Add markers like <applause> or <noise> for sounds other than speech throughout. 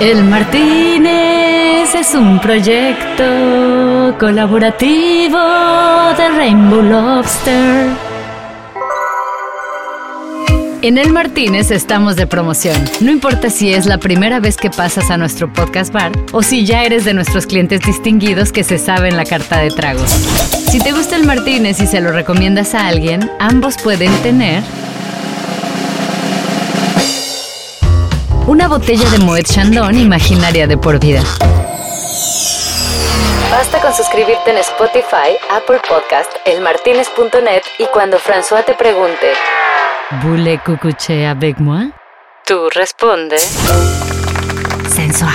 El Martínez es un proyecto colaborativo de Rainbow Lobster. En El Martínez estamos de promoción. No importa si es la primera vez que pasas a nuestro podcast bar o si ya eres de nuestros clientes distinguidos que se saben la carta de tragos. Si te gusta el Martínez y se lo recomiendas a alguien, ambos pueden tener una botella de Moet Chandon imaginaria de por vida. Basta con suscribirte en Spotify, Apple Podcast, elmartinez.net y cuando François te pregunte, ¿Voulez coucher avec moi? Tú responde, sensual.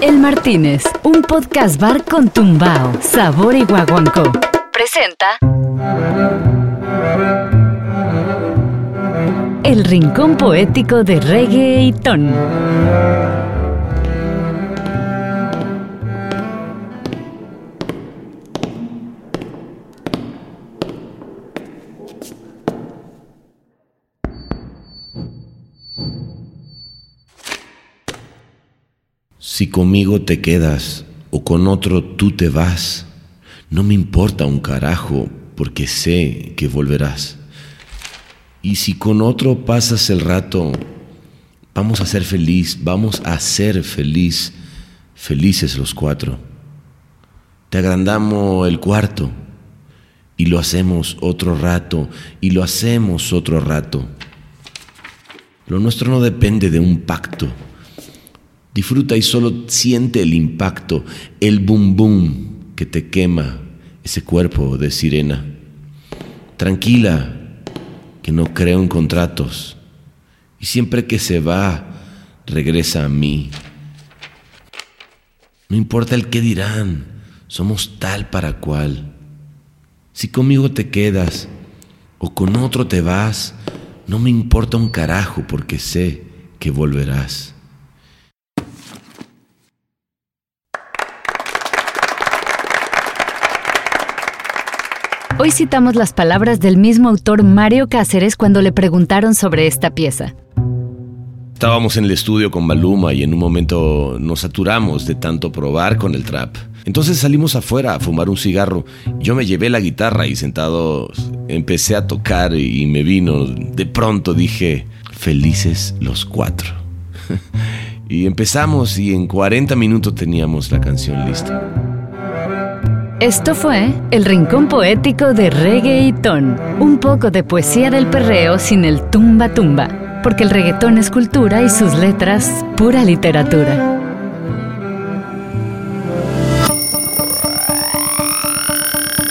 El Martínez, un podcast bar con tumbao, sabor y guaguancó. Presenta El rincón poético de reggae y ton. Si conmigo te quedas o con otro tú te vas, no me importa un carajo porque sé que volverás. Y si con otro pasas el rato, vamos a ser feliz, vamos a ser feliz, felices los cuatro. Te agrandamos el cuarto y lo hacemos otro rato y lo hacemos otro rato. Lo nuestro no depende de un pacto. Disfruta y solo siente el impacto, el boom boom que te quema ese cuerpo de sirena. Tranquila, que no creo en contratos. Y siempre que se va, regresa a mí. No importa el qué dirán, somos tal para cual. Si conmigo te quedas o con otro te vas, no me importa un carajo porque sé que volverás. Hoy citamos las palabras del mismo autor Mario Cáceres cuando le preguntaron sobre esta pieza. Estábamos en el estudio con Maluma y en un momento nos saturamos de tanto probar con el trap. Entonces salimos afuera a fumar un cigarro. Yo me llevé la guitarra y sentado empecé a tocar y me vino. De pronto dije, felices los cuatro. <laughs> y empezamos y en 40 minutos teníamos la canción lista. Esto fue El Rincón Poético de Reggae y Ton, un poco de poesía del perreo sin el tumba tumba, porque el reggaetón es cultura y sus letras pura literatura.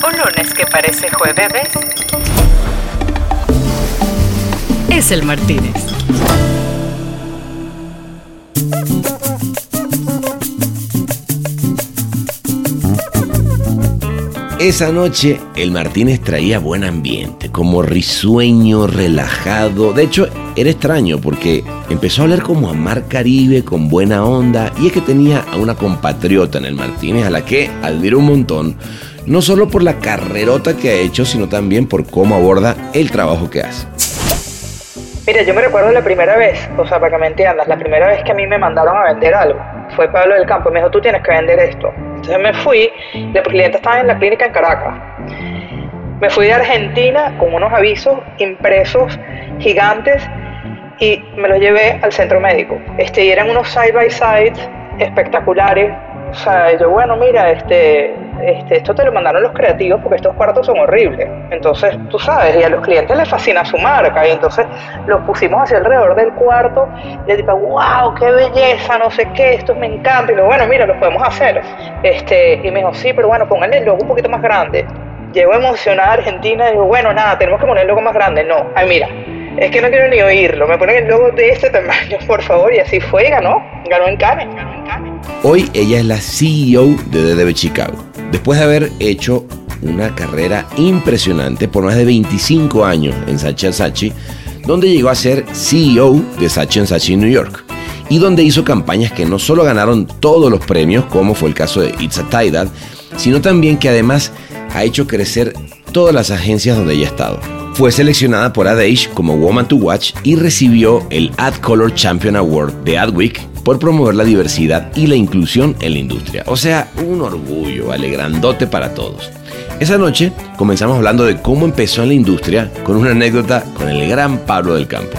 Un lunes que parece jueves es el Martínez. Esa noche el Martínez traía buen ambiente, como risueño, relajado. De hecho, era extraño porque empezó a hablar como a Mar Caribe, con buena onda, y es que tenía a una compatriota en el Martínez a la que admiro un montón, no solo por la carrerota que ha hecho, sino también por cómo aborda el trabajo que hace. Mira, yo me recuerdo la primera vez, o sea, para que me entiendas, la primera vez que a mí me mandaron a vender algo, fue Pablo del Campo, me dijo, tú tienes que vender esto. Entonces me fui, el cliente estaba en la clínica en Caracas. Me fui de Argentina con unos avisos impresos gigantes y me los llevé al centro médico. Este, eran unos side by side espectaculares. O sea, yo, bueno, mira, este, este, esto te lo mandaron los creativos porque estos cuartos son horribles. Entonces, tú sabes, y a los clientes les fascina su marca. Y entonces los pusimos hacia alrededor del cuarto. Y el tipo, wow, qué belleza, no sé qué, esto me encanta. Y lo bueno, mira, lo podemos hacer. Este, y me dijo, sí, pero bueno, pónganle el logo un poquito más grande. Llego emocionada a Argentina y digo, bueno, nada, tenemos que poner el logo más grande. No, ay, mira, es que no quiero ni oírlo. Me ponen el logo de este tamaño, <laughs> por favor. Y así fue, ganó. Ganó en Cannes. Hoy ella es la CEO de DDB Chicago. Después de haber hecho una carrera impresionante por más de 25 años en Sachi Sachi, donde llegó a ser CEO de Sachi Sachi New York y donde hizo campañas que no solo ganaron todos los premios, como fue el caso de It's a Tidal, sino también que además ha hecho crecer todas las agencias donde ella ha estado. fue seleccionada por AdAge como Woman to Watch y recibió el Ad Color Champion Award de Adweek por promover la diversidad y la inclusión en la industria. O sea, un orgullo, vale, grandote para todos. Esa noche comenzamos hablando de cómo empezó en la industria con una anécdota con el gran Pablo del Campo.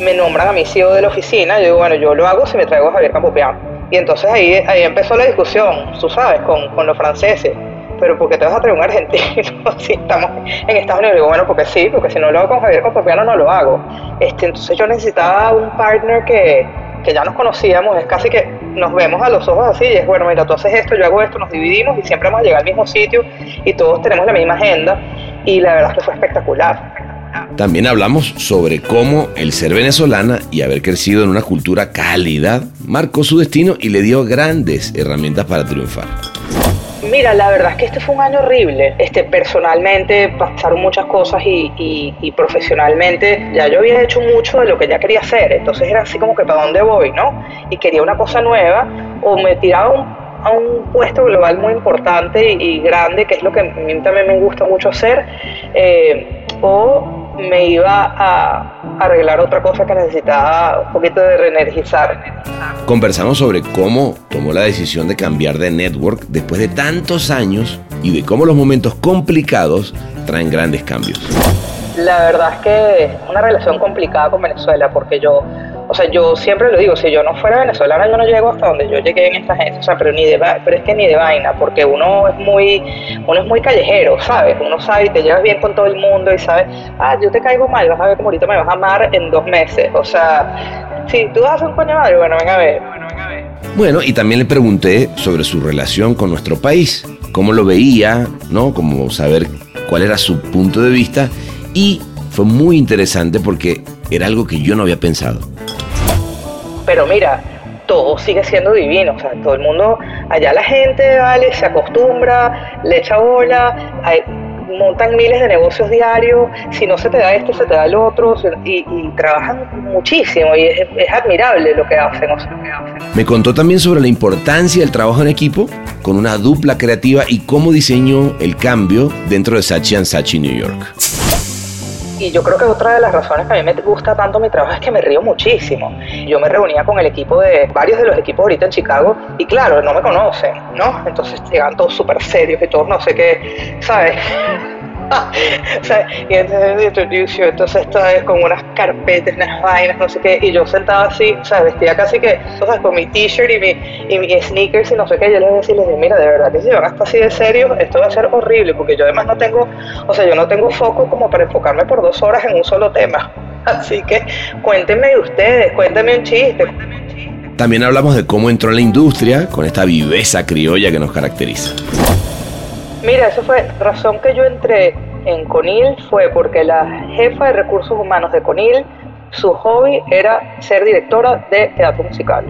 Me nombran a mi CEO de la oficina, yo digo, bueno, yo lo hago si me traigo a Javier Campopiano. Y entonces ahí, ahí empezó la discusión, tú sabes, con, con los franceses pero ¿por qué te vas a traer un argentino <laughs> si estamos en Estados Unidos? Digo, bueno, porque sí, porque si no lo hago con Javier Campopiano no lo hago. Este, entonces yo necesitaba un partner que, que ya nos conocíamos, es casi que nos vemos a los ojos así y es, bueno, mira, tú haces esto, yo hago esto, nos dividimos y siempre hemos llegado al mismo sitio y todos tenemos la misma agenda y la verdad es que fue espectacular. También hablamos sobre cómo el ser venezolana y haber crecido en una cultura cálida marcó su destino y le dio grandes herramientas para triunfar. Mira, la verdad es que este fue un año horrible. Este, personalmente pasaron muchas cosas y, profesionalmente ya yo había hecho mucho de lo que ya quería hacer. Entonces era así como que para dónde voy, ¿no? Y quería una cosa nueva o me tiraba a un puesto global muy importante y, grande, que es lo que a mí también me gusta mucho hacer, eh, o me iba a arreglar otra cosa que necesitaba un poquito de reenergizar. Conversamos sobre cómo tomó la decisión de cambiar de network después de tantos años y de cómo los momentos complicados traen grandes cambios. La verdad es que es una relación complicada con Venezuela porque yo o sea, yo siempre lo digo, si yo no fuera venezolana, yo no llego hasta donde yo llegué en esta gente, o sea, pero, ni de, pero es que ni de vaina, porque uno es muy uno es muy callejero, ¿sabes? Uno sabe y te llevas bien con todo el mundo y sabes, ah, yo te caigo mal, vas a ver como ahorita me vas a amar en dos meses, o sea, si tú vas a hacer un coño madre, bueno, venga a ver. Bueno, y también le pregunté sobre su relación con nuestro país, cómo lo veía, ¿no? Como saber cuál era su punto de vista y fue muy interesante porque era algo que yo no había pensado. Pero mira, todo sigue siendo divino, o sea, todo el mundo, allá la gente, vale, se acostumbra, le echa bola, montan miles de negocios diarios, si no se te da este, se te da el otro, y, trabajan muchísimo, y es, admirable lo que hacen, Me contó también sobre la importancia del trabajo en equipo, con una dupla creativa y cómo diseñó el cambio dentro de Sachi Sachi New York. Y yo creo que otra de las razones que a mí me gusta tanto mi trabajo es que me río muchísimo. Yo me reunía con el equipo de varios de los equipos ahorita en Chicago y claro, no me conocen, ¿no? Entonces llegan todos súper serios y todos no sé qué, ¿sabes? <laughs> o sea, y entonces introduce entonces esto es con unas carpetas, unas vainas, no sé qué, y yo sentaba así, o sea, vestía casi que, o sea, con mi t-shirt y mi, y mi sneakers y no sé qué, yo les decía, les dije, mira, de verdad que si van hasta así de serio, esto va a ser horrible, porque yo además no tengo, o sea, yo no tengo foco como para enfocarme por dos horas en un solo tema. <laughs> Así que cuéntenme de ustedes, cuéntenme un chiste. También hablamos de cómo entró en la industria con esta viveza criolla que nos caracteriza. Mira, eso fue razón que yo entré en Conil fue porque la jefa de recursos humanos de Conil, su hobby era ser directora de teatro musical.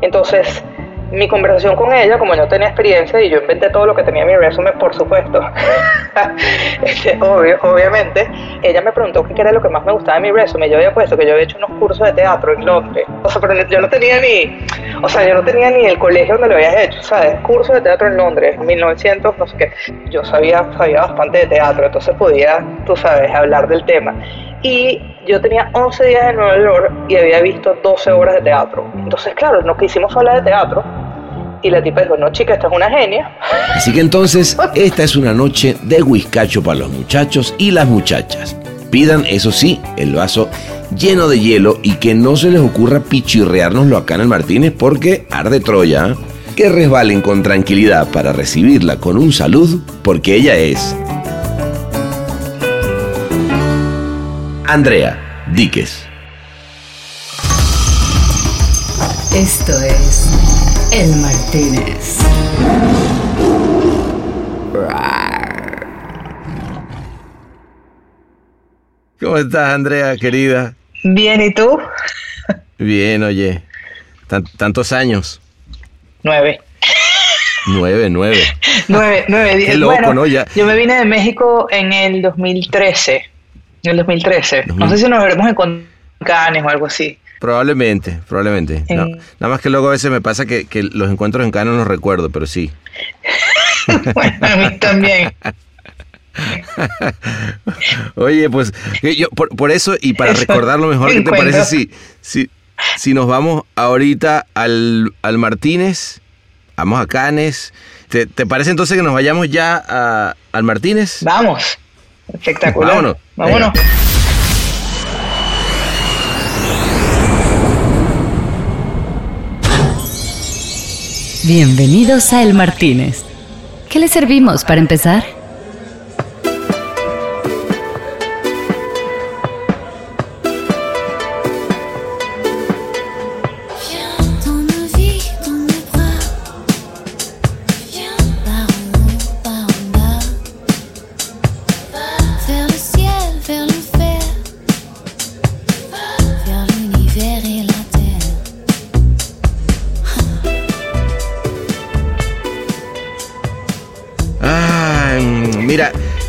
Entonces, mi conversación con ella, como yo tenía experiencia y yo inventé todo lo que tenía en mi resumen, por supuesto, <laughs> este, obviamente, ella me preguntó qué era lo que más me gustaba de mi resumen. Yo había puesto que yo había hecho unos cursos de teatro en Londres. O sea, pero yo no tenía ni, o sea, yo no tenía ni el colegio donde lo había hecho, ¿sabes? Cursos de teatro en Londres, 1900, no sé qué. Yo sabía, sabía bastante de teatro, entonces podía, tú sabes, hablar del tema. Y yo tenía 11 días en Nueva York y había visto 12 obras de teatro. Entonces, claro, no quisimos hablar de teatro. Y la tipa dijo, no, chica, esta es una genia. Así que entonces, esta es una noche de whiskacho para los muchachos y las muchachas. Pidan, eso sí, el vaso lleno de hielo y que no se les ocurra pichirreárnoslo acá en Martínez porque arde Troya. ¿eh? Que resbalen con tranquilidad para recibirla con un salud porque ella es Andrea Díquez. Esto es El Martínez. ¿Cómo estás, Andrea, querida? Bien, ¿y tú? Bien, oye. tantos años. Nueve. Nueve, nueve. <laughs> nueve, nueve. Qué loco, ¿no? Ya. Yo me vine de México en el 2013 en el 2013. No sé si nos veremos en Cannes o algo así. Probablemente, probablemente. nada más que luego a veces me pasa que, los encuentros en Cannes no los recuerdo, pero sí. <laughs> bueno, a mí también. <laughs> Oye, pues yo, por, eso y para recordarlo mejor, ¿qué te parece si, si, si nos vamos ahorita al, al Martínez, vamos a Canes? ¿Te, parece entonces que nos vayamos ya al Martínez? Vamos, espectacular. Vámonos. Vámonos. Bienvenidos a El Martínez. ¿Qué le servimos para empezar?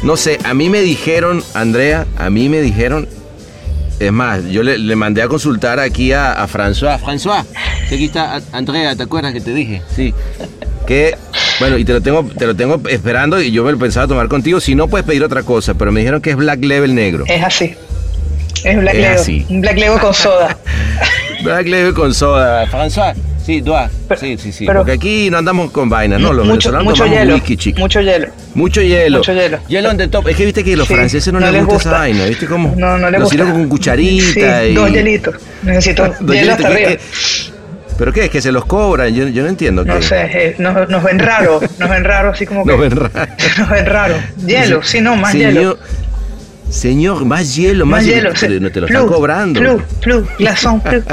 No sé, a mí me dijeron, Andrea, a mí me dijeron, es más, yo le, mandé a consultar aquí a, a François. François, aquí está Andrea, ¿te acuerdas que te dije? Sí. Que, bueno, y te lo tengo, te lo tengo esperando y yo me lo pensaba tomar contigo. Si no, puedes pedir otra cosa, pero me dijeron que es Black Level negro. Es así. Es Black Level. Un Black Level con soda. <laughs> Black Level con soda. François, Sí, Dua. sí, sí, sí. Porque aquí no andamos con vainas, ¿no? Los mucho, mucho hielo, whisky, chico. Mucho hielo. Mucho hielo. Mucho hielo. Hielo on the top. Es que viste que a los franceses no, les gusta, esa vaina, ¿viste cómo? No, no les gusta. Lo con cucharita sí, y... dos hielitos. Necesito <laughs> dos hielo hasta arriba. ¿Pero qué? ¿Es que se los cobran? Yo, yo no entiendo. No sé, eh, nos, nos, ven raro, nos ven raro así como que... Nos ven raro. <laughs> Nos ven raro. Hielo, sí, no, más hielo. Señor, más hielo, más, hielo. No te lo están cobrando. Flu, flu, glaçon, flu.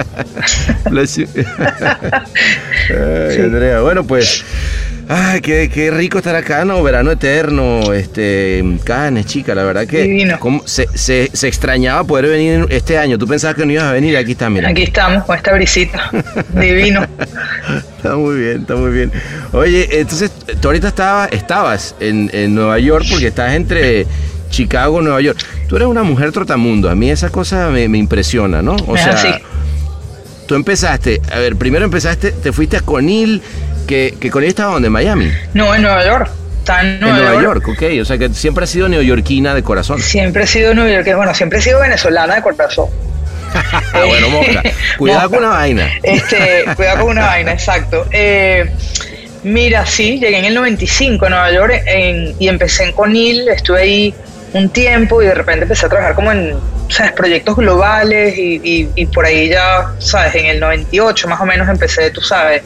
Ay, Andrea, bueno, pues. Ay, qué, qué, rico estar acá, ¿no? Verano eterno, este, Canes, chica, la verdad que Divino. se, se, se, extrañaba poder venir este año. Tú pensabas que no ibas a venir, aquí está, mira. Aquí estamos con esta brisita. <laughs> Divino. está muy bien, está muy bien. Oye, entonces, tú ahorita estaba, estabas en, en Nueva York porque estás entre Chicago, Nueva York. Tú eres una mujer trotamundo, a mí esa cosa me, impresiona, ¿no? O sea, tú empezaste, a ver, primero empezaste, te fuiste a Conil, que, que Conil estaba donde, Miami. No, en Nueva York. Está en Nueva, en Nueva York. ok. O sea que siempre has sido neoyorquina de corazón. Siempre he sido neoyorquina, bueno, siempre he sido venezolana de corazón. <laughs> bueno, Mosca, <laughs> cuidado con una vaina. Este, cuidado con una vaina, exacto. Eh, mira, sí, llegué en el 95 a Nueva York y empecé en Conil, estuve ahí un tiempo y de repente empecé a trabajar como en ¿sabes? proyectos globales y, y, por ahí ya, ¿sabes? En el 98 más o menos empecé, tú sabes,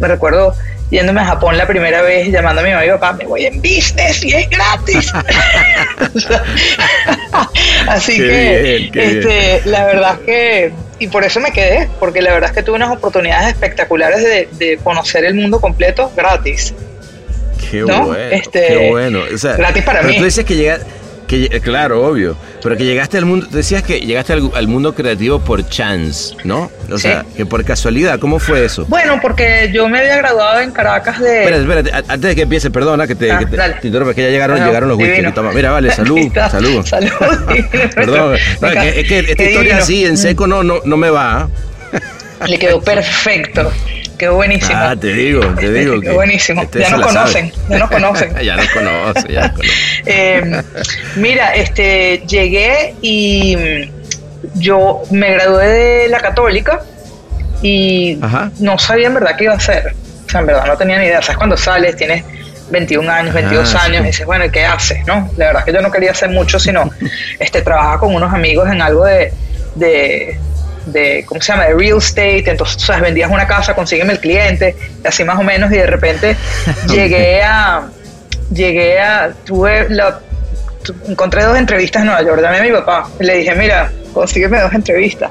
me recuerdo yéndome a Japón la primera vez llamando a mi mamá y papá, me voy en business y es gratis. <laughs> <laughs> Así que este, la verdad es que, y por eso me quedé, porque la verdad es que tuve unas oportunidades espectaculares de, de conocer el mundo completo gratis. Qué bueno. Este, qué bueno. gratis para mí. Tú dices que llega eh, claro, obvio. Pero que llegaste al mundo, decías que llegaste al, mundo creativo por chance, ¿no? O sea, que por casualidad, ¿cómo fue eso? Bueno, porque yo me había graduado en Caracas de. Espera, espérate, antes de que empiece, perdona que te, ah, que te, interrumpa, que ya llegaron, llegaron los whisky. Mira, vale, salud, <laughs> salud. <laughs> Salud. <laughs> Perdón, es que esta historia así en seco no, no, no me va. Le quedó perfecto. Quedó buenísimo. Ah, te digo, te <laughs> digo. Qué buenísimo. Ya nos conocen, ya nos conocen. <laughs> ya nos conocen, ya nos conocen. <laughs> eh, mira, este, llegué y yo me gradué de la católica y no sabía en verdad qué iba a hacer. O sea, en verdad no tenía ni idea. ¿Sabes cuando sales? Tienes 21 años, 22 ah, años, y dices, bueno, ¿qué haces? ¿No? La verdad es que yo no quería hacer mucho, sino este, trabajaba con unos amigos en algo de, de de, ¿cómo se llama?, de real estate, entonces, ¿sabes? vendías una casa, consígueme el cliente, y así más o menos, y de repente <laughs> llegué a, llegué a, tuve la, encontré dos entrevistas en Nueva York, llamé a mi papá, le dije, mira, consígueme dos entrevistas.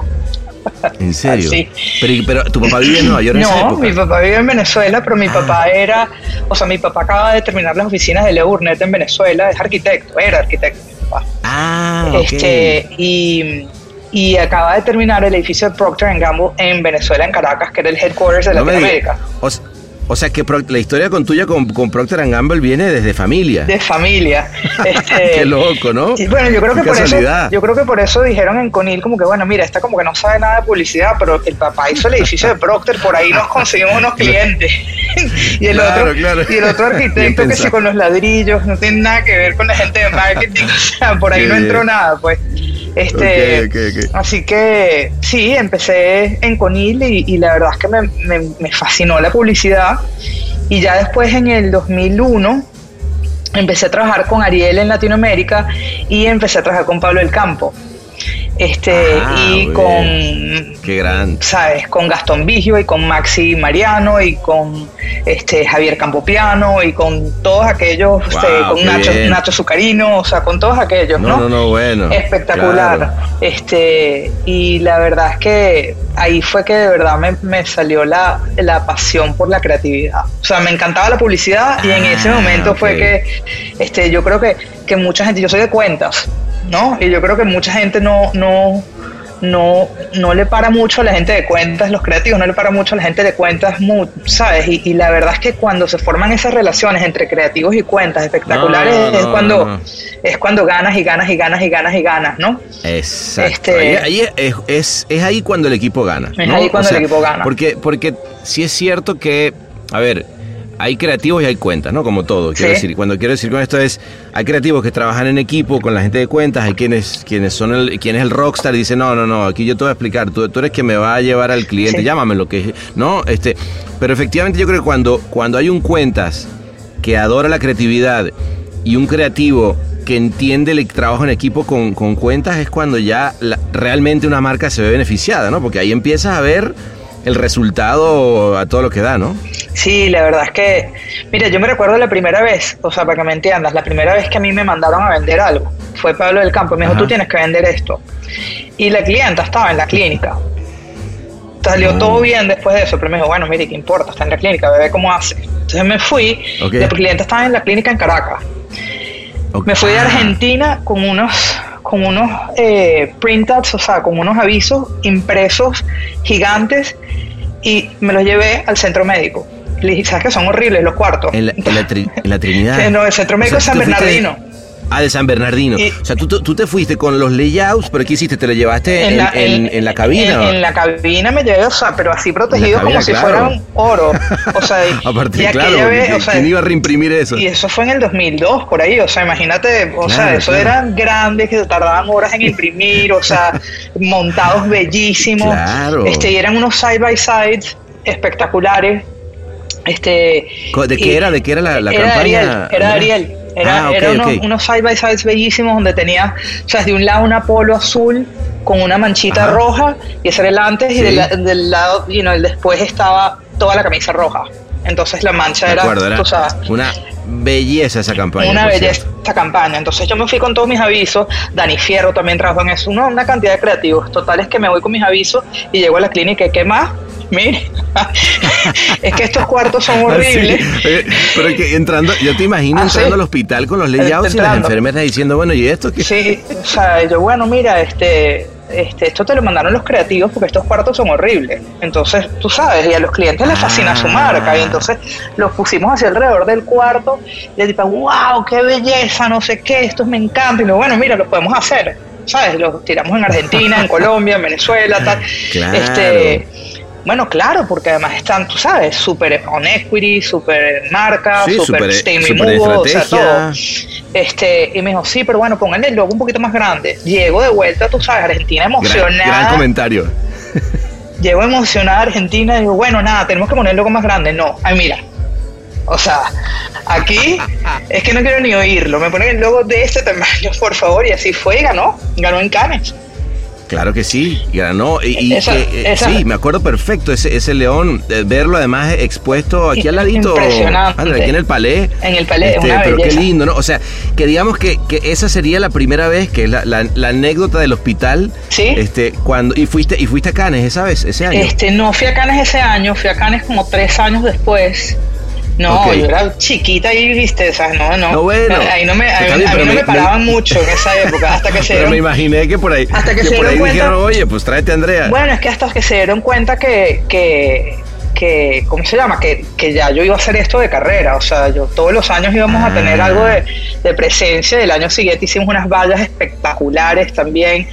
¿En <laughs> serio? Sí. Pero, tu papá vive en Nueva York en No, mi papá vive en Venezuela, pero mi ah. papá era, o sea, mi papá acaba de terminar las oficinas de Leo Burnett en Venezuela, es arquitecto, era arquitecto. Ah, este, y y acaba de terminar el edificio de Procter Gamble en Venezuela, en Caracas, que era el headquarters de Latinoamérica. O sea que la historia con tuya con, con Procter Gamble viene desde familia. De familia. <laughs> Este, <laughs> Qué loco, ¿no? Y bueno, yo creo que por eso, yo creo que por eso dijeron en Conil como que bueno, mira, esta como que no sabe nada de publicidad, pero el papá hizo el edificio de Procter, por ahí nos conseguimos unos <laughs> clientes. y el otro y el otro arquitecto que sí con los ladrillos, no tiene nada que ver con la gente de marketing, o sea, por ahí no entró nada, pues. Este, Así que sí, empecé en Conil y, la verdad es que me, fascinó la publicidad. Y ya después en el 2001 empecé a trabajar con Ariel en Latinoamérica y empecé a trabajar con Pablo del Campo. Este, ah, y con. Qué gran. ¿Sabes? Con Gastón Vigio y con Maxi Mariano y con este, Javier Campopiano y con todos aquellos, con Nacho, Nacho Zucarino, o sea, con todos aquellos, ¿no? No, no, bueno. Espectacular. Este, y la verdad es que ahí fue que de verdad me, salió la, la, pasión por la creatividad. O sea, me encantaba la publicidad y en ese ah, momento fue que este, yo creo que, que mucha gente, yo soy de cuentas, ¿no? Y yo creo que mucha gente no, no, no, no le para mucho a la gente de cuentas, los creativos no le para mucho a la gente de cuentas, ¿sabes? Y, la verdad es que cuando se forman esas relaciones entre creativos y cuentas espectaculares es cuando es cuando ganas y ganas y ganas y ganas y ganas, ¿no? Exacto. Este, ahí, es, es, ahí cuando el equipo gana. Es ahí cuando el equipo gana. Porque, porque sí es cierto que, a ver, hay creativos y hay cuentas, ¿no? Como todo. Quiero decir, cuando quiero decir con esto es, hay creativos que trabajan en equipo con la gente de cuentas, hay quienes, quienes son el, quien es el rockstar y dice, no, no, no, aquí yo te voy a explicar, tú, tú eres quien me va a llevar al cliente, llámame lo que ¿no? Este, pero efectivamente yo creo que cuando, cuando hay un cuentas que adora la creatividad y un creativo que entiende el trabajo en equipo con, cuentas es cuando ya realmente una marca se ve beneficiada, ¿no? Porque ahí empiezas a ver el resultado a todo lo que da, ¿no? Sí, la verdad es que, mira, yo me recuerdo la primera vez, o sea, para que me entiendas, la primera vez que a mí me mandaron a vender algo, fue Pablo del Campo, me dijo, tú tienes que vender esto. Y la clienta estaba en la clínica. Salió todo ah. bien después de eso, pero me dijo, bueno, mire, ¿qué importa? Está en la clínica, ve cómo hace. Entonces me fui, la clienta estaba en la clínica en Caracas. Me fui de ah. Argentina con unos con unos eh, printouts, o sea, con unos avisos impresos gigantes y me los llevé al centro médico. Le dije, ¿sabes que son horribles los cuartos? En la, Trinidad. <laughs> no, el centro médico es San Bernardino. Ah, de San Bernardino. o sea, tú, tú, te fuiste con los layouts, pero ¿qué hiciste? ¿Te lo llevaste en, la, en, la cabina? En, la cabina me llevé, o sea, pero así protegido como si fueran oro. O sea, <laughs> partir, claro, ¿quién iba a reimprimir eso? Y eso fue en el 2002, por ahí, o sea, imagínate, o sea, eso eran grandes que tardaban horas en imprimir, o sea, <laughs> montados bellísimos. Claro. Este, y eran unos side by side espectaculares. Este, ¿De qué era? ¿De qué era la, campaña? era Ariel. Era, ah, unos, side by sides bellísimos donde tenía, o sea, de un lado un polo azul con una manchita roja, y ese era el antes, y del, lado, y el después estaba toda la camisa roja. Entonces la mancha era, una belleza esa campaña. Una belleza esa campaña. Entonces yo me fui con todos mis avisos. Dani Fierro también trabajó en eso. una cantidad de creativos. Total es que me voy con mis avisos y llego a la clínica y ¿qué más? Mire, <laughs> es que estos cuartos son <laughs> ah, horribles. Pero es que entrando, yo te imagino ah, entrando al hospital con los layouts y las enfermeras diciendo, bueno, ¿y esto qué? Sí, o sea, yo, bueno, mira, este, este, esto te lo mandaron los creativos porque estos cuartos son horribles. Entonces, tú sabes, y a los clientes les fascina su marca. Y entonces los pusimos hacia alrededor del cuarto y le tipo, wow, qué belleza, no sé qué, estos me encantan. Y luego, bueno, mira, lo podemos hacer. ¿Sabes? Los tiramos en Argentina, en Colombia, en Venezuela, tal. <laughs> Claro. Este, bueno, claro, porque además están, tú sabes, súper on equity, súper marca, súper stain removal, o sea, todo. Este, y me dijo, sí, pero bueno, pónganle el logo un poquito más grande. Llego de vuelta, tú sabes, Argentina emocionada. Gran, comentario. Llego emocionada a Argentina y digo, bueno, nada, tenemos que poner el logo más grande. No, ay, mira. O sea, aquí es que no quiero ni oírlo. Me ponen el logo de este tamaño, por favor, y así fue y ganó. Ganó en Cannes. Claro que sí, ganó. Y, eh, sí, me acuerdo perfecto ese, ese león, verlo además expuesto aquí al ladito. Impresionante. aquí en el palé. En el palé, este, Pero qué lindo, ¿no? O sea, que digamos que, que esa sería la primera vez que la, la, la anécdota del hospital. Sí. Este, cuando, y fuiste, y fuiste a Canes esa vez, ese año. Este, no fui a Canes ese año, fui a Canes como tres años después. No, yo era chiquita y viste, sea, no, no. No, bueno. Ahí no me, a, mí no me, paraban mucho en esa época, hasta que <laughs> se Pero me imaginé que por ahí, hasta que, se por ahí dijeron, oye, pues tráete a Andrea. Bueno, es que hasta que se dieron cuenta que, que que, ¿cómo se llama? Que, que, ya yo iba a hacer esto de carrera, o sea, yo todos los años íbamos a tener algo de, de presencia, el año siguiente hicimos unas vallas espectaculares también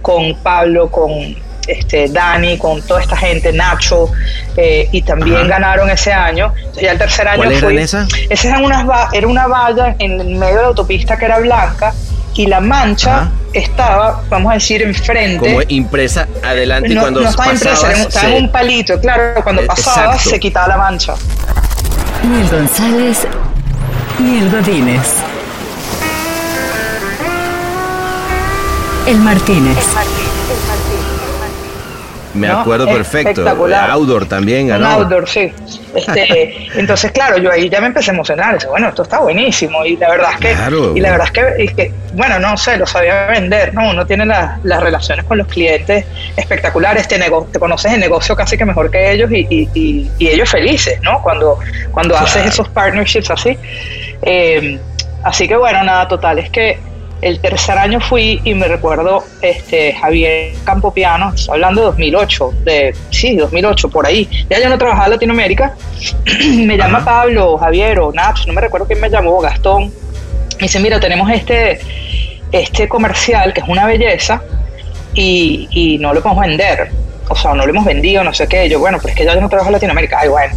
con Pablo, con este, Dani, con toda esta gente, Nacho, eh, y también ganaron ese año. Ya el tercer año ¿Cuál fui. esa? Esa era una, era una valla en el medio de la autopista que era blanca y la mancha Ajá. estaba, vamos a decir, enfrente. Como impresa adelante y no, cuando no estaba pasabas, impresa, estaba se- en un palito, claro, cuando Eh, pasaba exacto. se quitaba la mancha. Ni el González, ni el Godínez. El Martínez. Me ¿no? acuerdo perfecto. Outdoor también ganó. outdoor, sí. Este, <laughs> entonces, claro, yo ahí ya me empecé a emocionar. Dice, bueno, esto está buenísimo. Y la verdad es que, Claro. y la verdad es que, bueno, no sé, lo sabía vender, ¿no? Uno tiene la- las relaciones con los clientes espectaculares, te, nego- te conoces el negocio casi que mejor que ellos y, y- y- y ellos felices, ¿no? Cuando, cuando Claro. haces esos partnerships así. Eh, así que bueno, nada, total, es que el tercer año fui y me recuerdo este Javier Campopiano, hablando de 2008, de sí, 2008 por ahí. Ya yo no trabajaba en Latinoamérica. <clears throat> me llama. Pablo, Javier o Naps, no me recuerdo quién me llamó, Gastón. Me dice, "Mira, tenemos este este comercial que es una belleza y, y no lo podemos vender. O sea, no lo hemos vendido, no sé qué. Yo, bueno, pero es que ya yo no trabajo en Latinoamérica. Ay, bueno.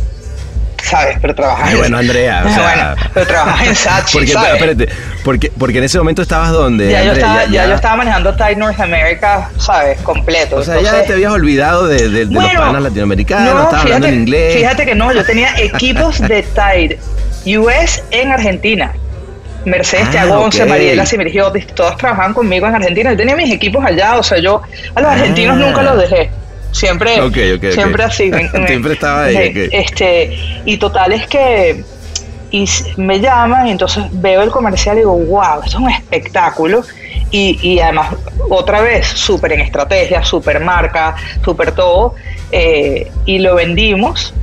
¿Sabes? Pero trabajas Ay, en- bueno, Andrea, o <laughs> sea- bueno, pero trabajas en <laughs> Sachi, Porque, ¿sabes? espérate, porque, porque en ese momento estabas donde. ya, yo estaba, ya, yo estaba manejando Tide North America, ¿sabes? Completo. O sea, ya te habías olvidado de, de- de los panas latinoamericanos, no, estabas hablando en inglés. Fíjate que no, yo tenía <laughs> equipos de Tide US en Argentina. Mercedes Ah, Tiagonce, ok. Mariela Simirgiotis, todos trabajaban conmigo en Argentina. Yo tenía mis equipos allá, o sea, yo a los Ah. argentinos nunca los dejé. Siempre, Ok, ok, ok. siempre así. me- me- <laughs> Siempre estaba ahí, me-. Este, y total es que y me llaman y entonces veo el comercial y digo, wow, esto es un espectáculo. Y, y además, otra vez, súper en estrategia, súper marca, súper todo. eh, y lo vendimos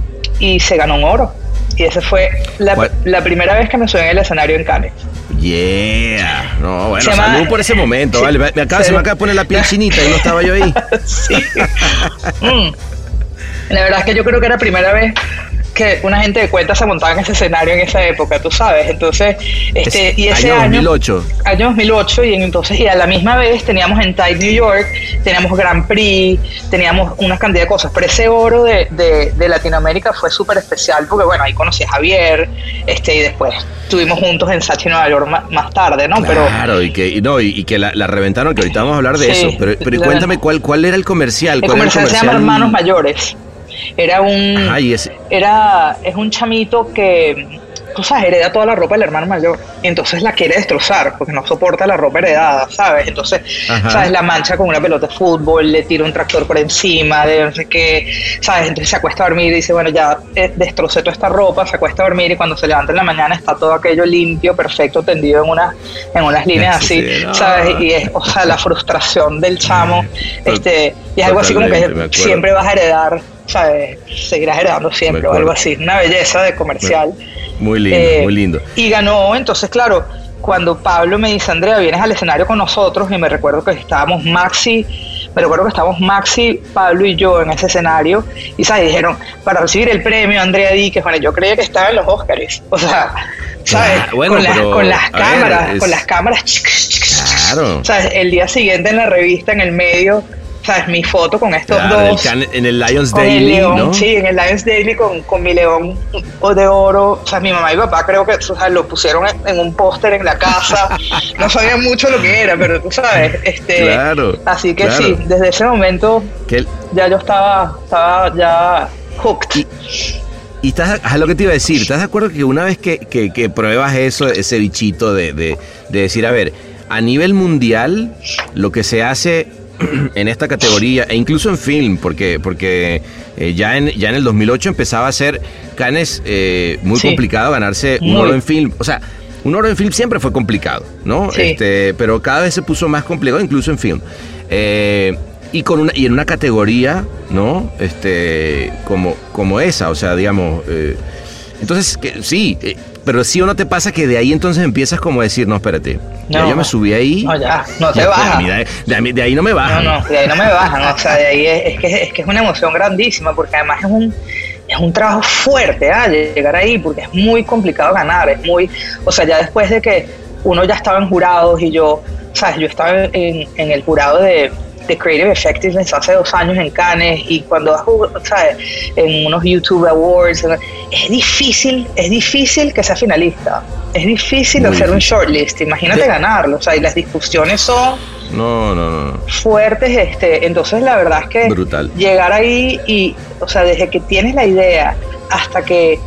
y se ganó un oro. Y esa fue la, primera vez que me subí en el escenario en Cannes. Yeah. No, bueno, Se llama- salud por ese momento, Sí, vale. Me, acaba, se me acaba de poner la piel <laughs> chinita y no estaba yo ahí. sí. Mm. La verdad es que yo creo que era la primera vez que una gente de cuenta se montaba en ese escenario en esa época, tú sabes. Entonces, este, Es y ese año año, 2008. año 2008 y en- entonces y a la misma vez teníamos en Tide New York, teníamos Grand Prix, teníamos una cantidad de cosas, pero ese oro de, de, de Latinoamérica fue súper especial porque bueno, ahí conocí a Javier, este y después estuvimos juntos en Sachi Nueva York ma- más, tarde, ¿no? Pero Claro, y que, y no, y, y que la, la reventaron, que ahorita vamos a hablar de Sí, eso. Pero, pero cuéntame cuál, cuál era el comercial. el ¿Cuál era comercial se llama Hermanos Mayores. Era un Ajá, y ese, era es un chamito que tú sabes hereda toda la ropa del hermano mayor. Entonces la quiere destrozar porque no soporta la ropa heredada sabes entonces Ajá. sabes la mancha con una pelota de fútbol le tira un tractor por encima de no sé qué sabes entonces se acuesta a dormir y dice bueno ya eh, destrocé toda esta ropa se acuesta a dormir y cuando se levanta en la mañana está todo aquello limpio perfecto tendido en unas en unas líneas Sí, así sabes y es o sea la frustración del chamo este y es algo así como que siempre vas a heredar ¿sabes? seguirás heredando siempre o algo así una belleza de comercial muy lindo, eh, muy lindo. Y ganó, entonces, claro, cuando Pablo me dice, Andrea, vienes al escenario con nosotros, y me recuerdo que estábamos Maxi, me recuerdo que estábamos Maxi, Pablo y yo en ese escenario, y ¿sabes? dijeron, para recibir el premio, Andrea Díquez, bueno, yo creía que estaba en los Oscars, o sea, ¿sabes? Ah, bueno, con, las, pero, con las ver, cámaras, es- con las cámaras, Claro. ¿sabes? El día siguiente en la revista, en el medio, ¿sabes? Mi foto con estos Claro, en, el dos. en el Lions Con el Daily, león, ¿no? sí, en el Lions Daily con, con mi león de oro. O sea, mi mamá y papá creo que o sea, lo pusieron en, en un póster en la casa. No sabían mucho lo que era, pero tú sabes. Este, Claro, Así que claro. sí, desde ese momento ya yo estaba, estaba ya hooked. Y- estás, a lo que te iba a decir, ¿estás de acuerdo que una vez que, que- que pruebas eso, ese bichito de, de- de decir, a ver, a nivel mundial, lo que se hace en esta categoría, e incluso en film, porque, porque eh, ya, en, ya en el 2008 empezaba a ser Canes eh, muy Sí. complicado ganarse un Muy. oro en film. O sea, un oro en film siempre fue complicado, ¿no? Sí. Este, pero cada vez se puso más complicado, incluso en film. Eh, y, con una, y en una categoría, ¿no? Este, como, como esa, o sea, digamos. entonces, que, sí, pero sí o no te pasa que de ahí entonces empiezas como a decir, no, espérate, ya No. yo me subí ahí. No, ya, no te baja. a De, de ahí- de ahí no me No, bajan. no, de ahí no me bajan, o sea, de ahí es, es que, es que es una emoción grandísima, porque además es un, es un trabajo fuerte ¿ah? llegar ahí porque es muy complicado ganar, es muy, o sea, ya después de que uno ya estaba en jurados y yo, sabes, yo estaba en, en el jurado de, de Creative Effectiveness hace dos años en Cannes y cuando ¿sabes? en unos YouTube Awards, es difícil, es difícil que sea finalista, es difícil hacer un shortlist, imagínate ganarlo, o sea, y las discusiones son no, no, no. fuertes, este, entonces la verdad es que Brutal. llegar ahí y, o sea, desde que tienes la idea hasta que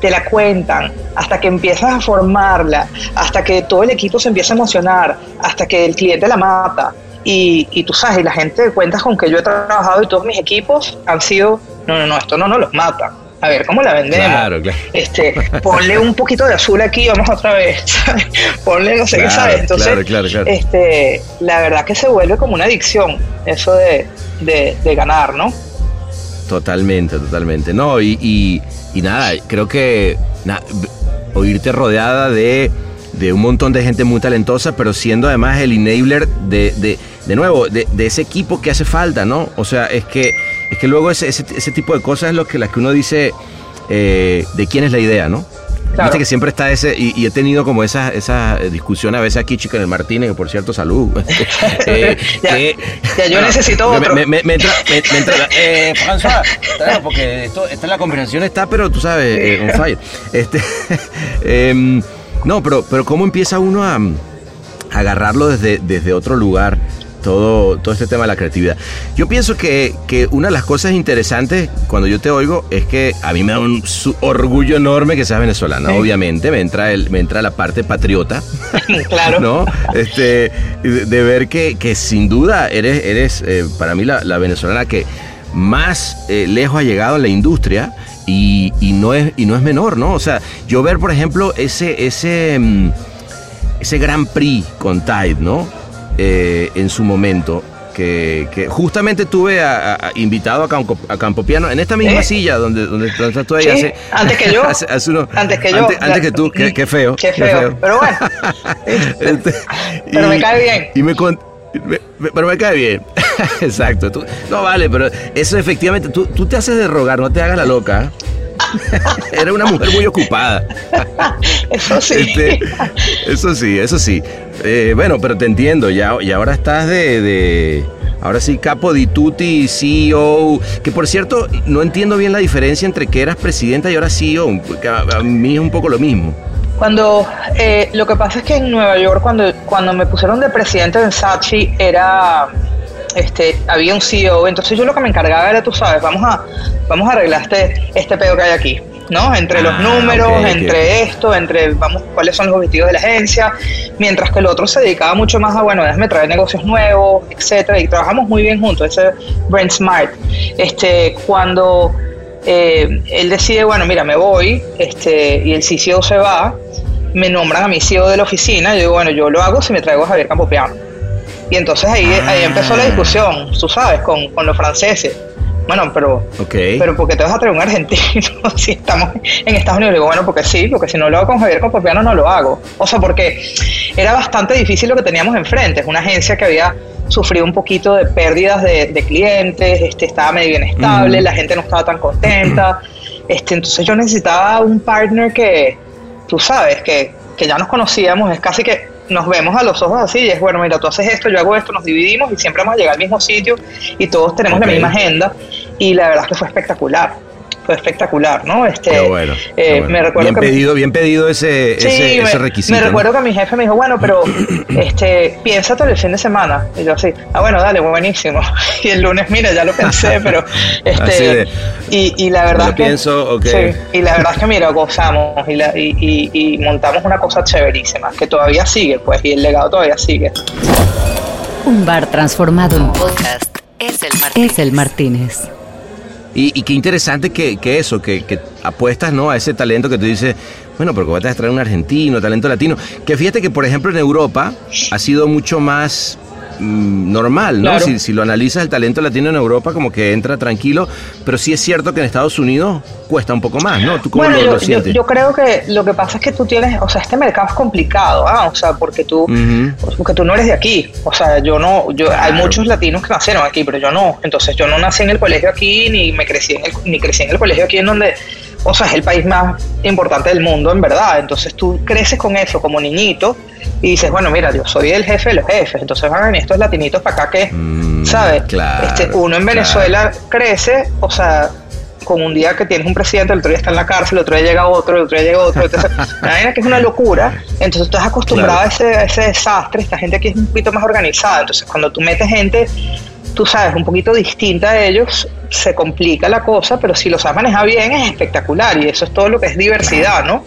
te la cuentan, hasta que empiezas a formarla, hasta que todo el equipo se empieza a emocionar, hasta que el cliente la mata, y, y, tú sabes, y la gente cuentas con que yo he trabajado y todos mis equipos han sido, no, no, no, esto no nos los mata. A ver, ¿cómo la vendemos? Claro, claro. Este, ponle un poquito de azul aquí, vamos otra vez. <laughs> ponle no sé qué, ¿sabes? Entonces, claro, claro, este, la verdad que se vuelve como una adicción, eso de, de, de ganar, ¿no? Totalmente, totalmente. No, y, y, y nada, creo que na, oírte rodeada de, de, un montón de gente muy talentosa, pero siendo además el enabler de, de, de nuevo, de, de, ese equipo que hace falta, ¿no? O sea, es que, es que luego ese, ese, ese tipo de cosas es lo que, las que uno dice eh, de quién es la idea, ¿no? Claro. Viste que siempre está ese, y, y he tenido como esa, esa discusión a veces aquí, chica, en el Martínez, que por cierto, salud. <laughs> eh, <laughs> ya, que, ya, yo bueno, necesito otro. Me, me, me entra, me, entra eh, François, claro, porque esto, esta la conversación está, pero tú sabes, on fire. Este, <laughs> eh, no, pero, pero ¿cómo empieza uno a, a agarrarlo desde, desde otro lugar? todo, todo este tema de la creatividad. Yo pienso que, que, una de las cosas interesantes cuando yo te oigo es que a mí me da un orgullo enorme que seas venezolana, sí. obviamente, me entra, el, me entra la parte patriota, <laughs> claro. ¿no? Este, de, de ver que, que, sin duda eres, eres eh, para mí la, la, venezolana que más eh, lejos ha llegado en la industria y, y, no es, y no es menor, ¿no? O sea, yo ver, por ejemplo, ese, ese, mm, ese Gran Prix con Tide, ¿no? Eh, en su momento. Que, que justamente tuve a, a, invitado a Campo, a Campo, Piano en esta misma ¿Eh? silla donde, donde, donde, estás tú ahí ¿Sí? hace, antes que yo <laughs> hace, hace uno, antes que yo antes, antes que tú qué, qué, feo, qué, feo, qué feo pero bueno <laughs> este, pero y, me cae bien y me, me, pero me cae bien <laughs> exacto tú, no vale pero eso efectivamente tú, tú te haces de rogar no te hagas la loca <laughs> era una mujer muy ocupada. <laughs> Eso sí. Este, eso sí, eso sí. Eh, bueno, pero te entiendo, ya, y ahora estás de, de, Ahora sí, capo di tutti, CEO. Que por cierto, no entiendo bien la diferencia entre que eras presidenta y ahora CEO. A, a mí es un poco lo mismo. Cuando eh, lo que pasa es que en Nueva York, cuando, cuando me pusieron de presidente en Sachi, era este, había un CEO, entonces yo lo que me encargaba era, tú sabes, vamos a, vamos a arreglar este, este pedo que hay aquí, ¿no? Entre los ah, números, okay, entre okay. esto, entre, vamos, cuáles son los objetivos de la agencia, mientras que el otro se dedicaba mucho más a, bueno, déjame traer negocios nuevos, etcétera, y trabajamos muy bien juntos, ese Brent Smart. Este, cuando eh, él decide, bueno, mira, me voy, este, y el CCO se va, me nombran a mi CEO de la oficina, y yo digo, bueno, yo lo hago si me traigo a Javier Campopiano. Y entonces ahí, ah. ahí empezó la discusión, tú sabes, con, con los franceses. Bueno, pero, okay. pero ¿por qué te vas a traer un argentino <laughs> si estamos en Estados Unidos? Le digo, bueno, porque sí, porque si no lo hago con Javier Campopiano no lo hago. O sea, porque era bastante difícil lo que teníamos enfrente. Es una agencia que había sufrido un poquito de pérdidas de, de clientes, este, estaba medio inestable, mm. la gente no estaba tan contenta. Este, entonces yo necesitaba un partner que, tú sabes, que, que ya nos conocíamos, es casi que nos vemos a los ojos así y es, bueno, mira, tú haces esto, yo hago esto, nos dividimos y siempre vamos a llegar al mismo sitio y todos tenemos okay. la misma agenda y la verdad es que fue espectacular. Fue espectacular, ¿no? Este, qué bueno, eh, qué bueno. Me recuerdo bien que pedido, bien pedido ese, sí, ese, me, ese, requisito. Me recuerdo que mi jefe me dijo, bueno, pero <clears throat> este, piénsate el fin de semana. Y yo así, ah, bueno, dale, buenísimo. <laughs> Y el lunes, mira, ya lo pensé, <laughs> pero este, de, y, y, la verdad lo es que, pienso, okay. sí, y la verdad es que mira, gozamos y, la, y, y, y montamos una cosa chéverísima, que todavía sigue, pues, y el legado todavía sigue. Un bar transformado en podcast es el Martínez. Es el Martínez. Y, qué interesante que, eso, que, que, apuestas ¿no? a ese talento que tú dices, bueno, pero vas a traer un argentino, talento latino. Que fíjate que, por ejemplo, en Europa ha sido mucho más normal, ¿no? Si, si, lo analizas, el talento latino en Europa como que entra tranquilo, pero sí es cierto que en Estados Unidos cuesta un poco más, ¿no? ¿Tú cómo bueno, lo, yo, yo, creo que lo que pasa es que tú tienes, o sea, este mercado es complicado, ¿ah? O sea, porque tú, porque tú no eres de aquí, o sea, yo no, yo, hay muchos latinos que nacieron aquí, pero yo no, entonces yo no nací en el colegio aquí, ni me crecí en el, ni crecí en el colegio aquí en donde o sea, es el país más importante del mundo, en verdad. Entonces tú creces con eso como niñito y dices, bueno, mira, yo soy el jefe de los jefes, entonces van a venir estos latinitos para acá que, mm, ¿sabes? este, uno en Venezuela crece, o sea, con un día que tienes un presidente, el otro día está en la cárcel, el otro día llega otro, el otro día llega otro. Entonces, <laughs> que es una locura. Entonces, tú estás acostumbrado a, ese, a ese desastre. Esta gente aquí es un poquito más organizada. Entonces, cuando tú metes gente tú sabes, un poquito distinta a ellos, se complica la cosa, pero si lo sabes manejar bien es espectacular y eso es todo lo que es diversidad, ¿no?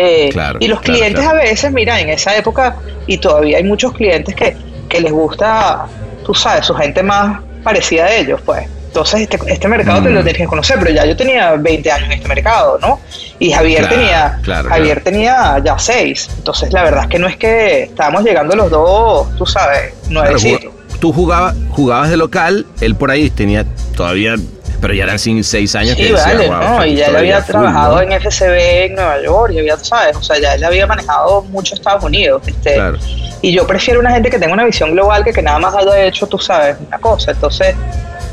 Eh, y los clientes a veces, mira, en esa época, y todavía hay muchos clientes que, les gusta, tú sabes, su gente más parecida a ellos, pues. Entonces, este, este mercado te lo mm. tienes que conocer, pero ya yo tenía 20 años en este mercado, ¿no? Y Javier tenía Javier tenía ya 6. Entonces, la verdad es que no es que estábamos llegando los dos, tú sabes, nuevecitos tú jugabas, jugabas de local, él por ahí tenía todavía, pero ya eran sin seis años sí, vale, no, y ya él había trabajado en FCB en Nueva York, y había, ¿sabes? O sea, ya él había manejado mucho Estados Unidos. Este, claro. Y yo prefiero una gente que tenga una visión global que que nada más haya hecho, tú sabes, una cosa. Entonces,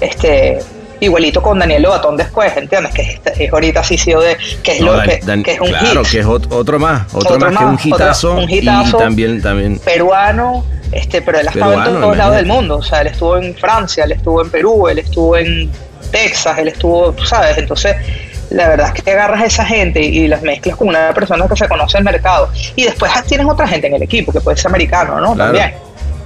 este, igualito con Daniel Lobatón después, ¿entiendes? Que es, ahorita sí sido de que es lo que, que, es un claro, que es otro más, otro, más, que un hitazo, un hitazo y también también peruano este, pero él ha estado en todos lados del mundo. O sea, él estuvo en Francia, él estuvo en Perú, él estuvo en Texas, él estuvo, tú sabes, entonces la verdad es que agarras a esa gente y las mezclas con una persona que se conoce el mercado. Y después tienes otra gente en el equipo, que puede ser americano, ¿no? También.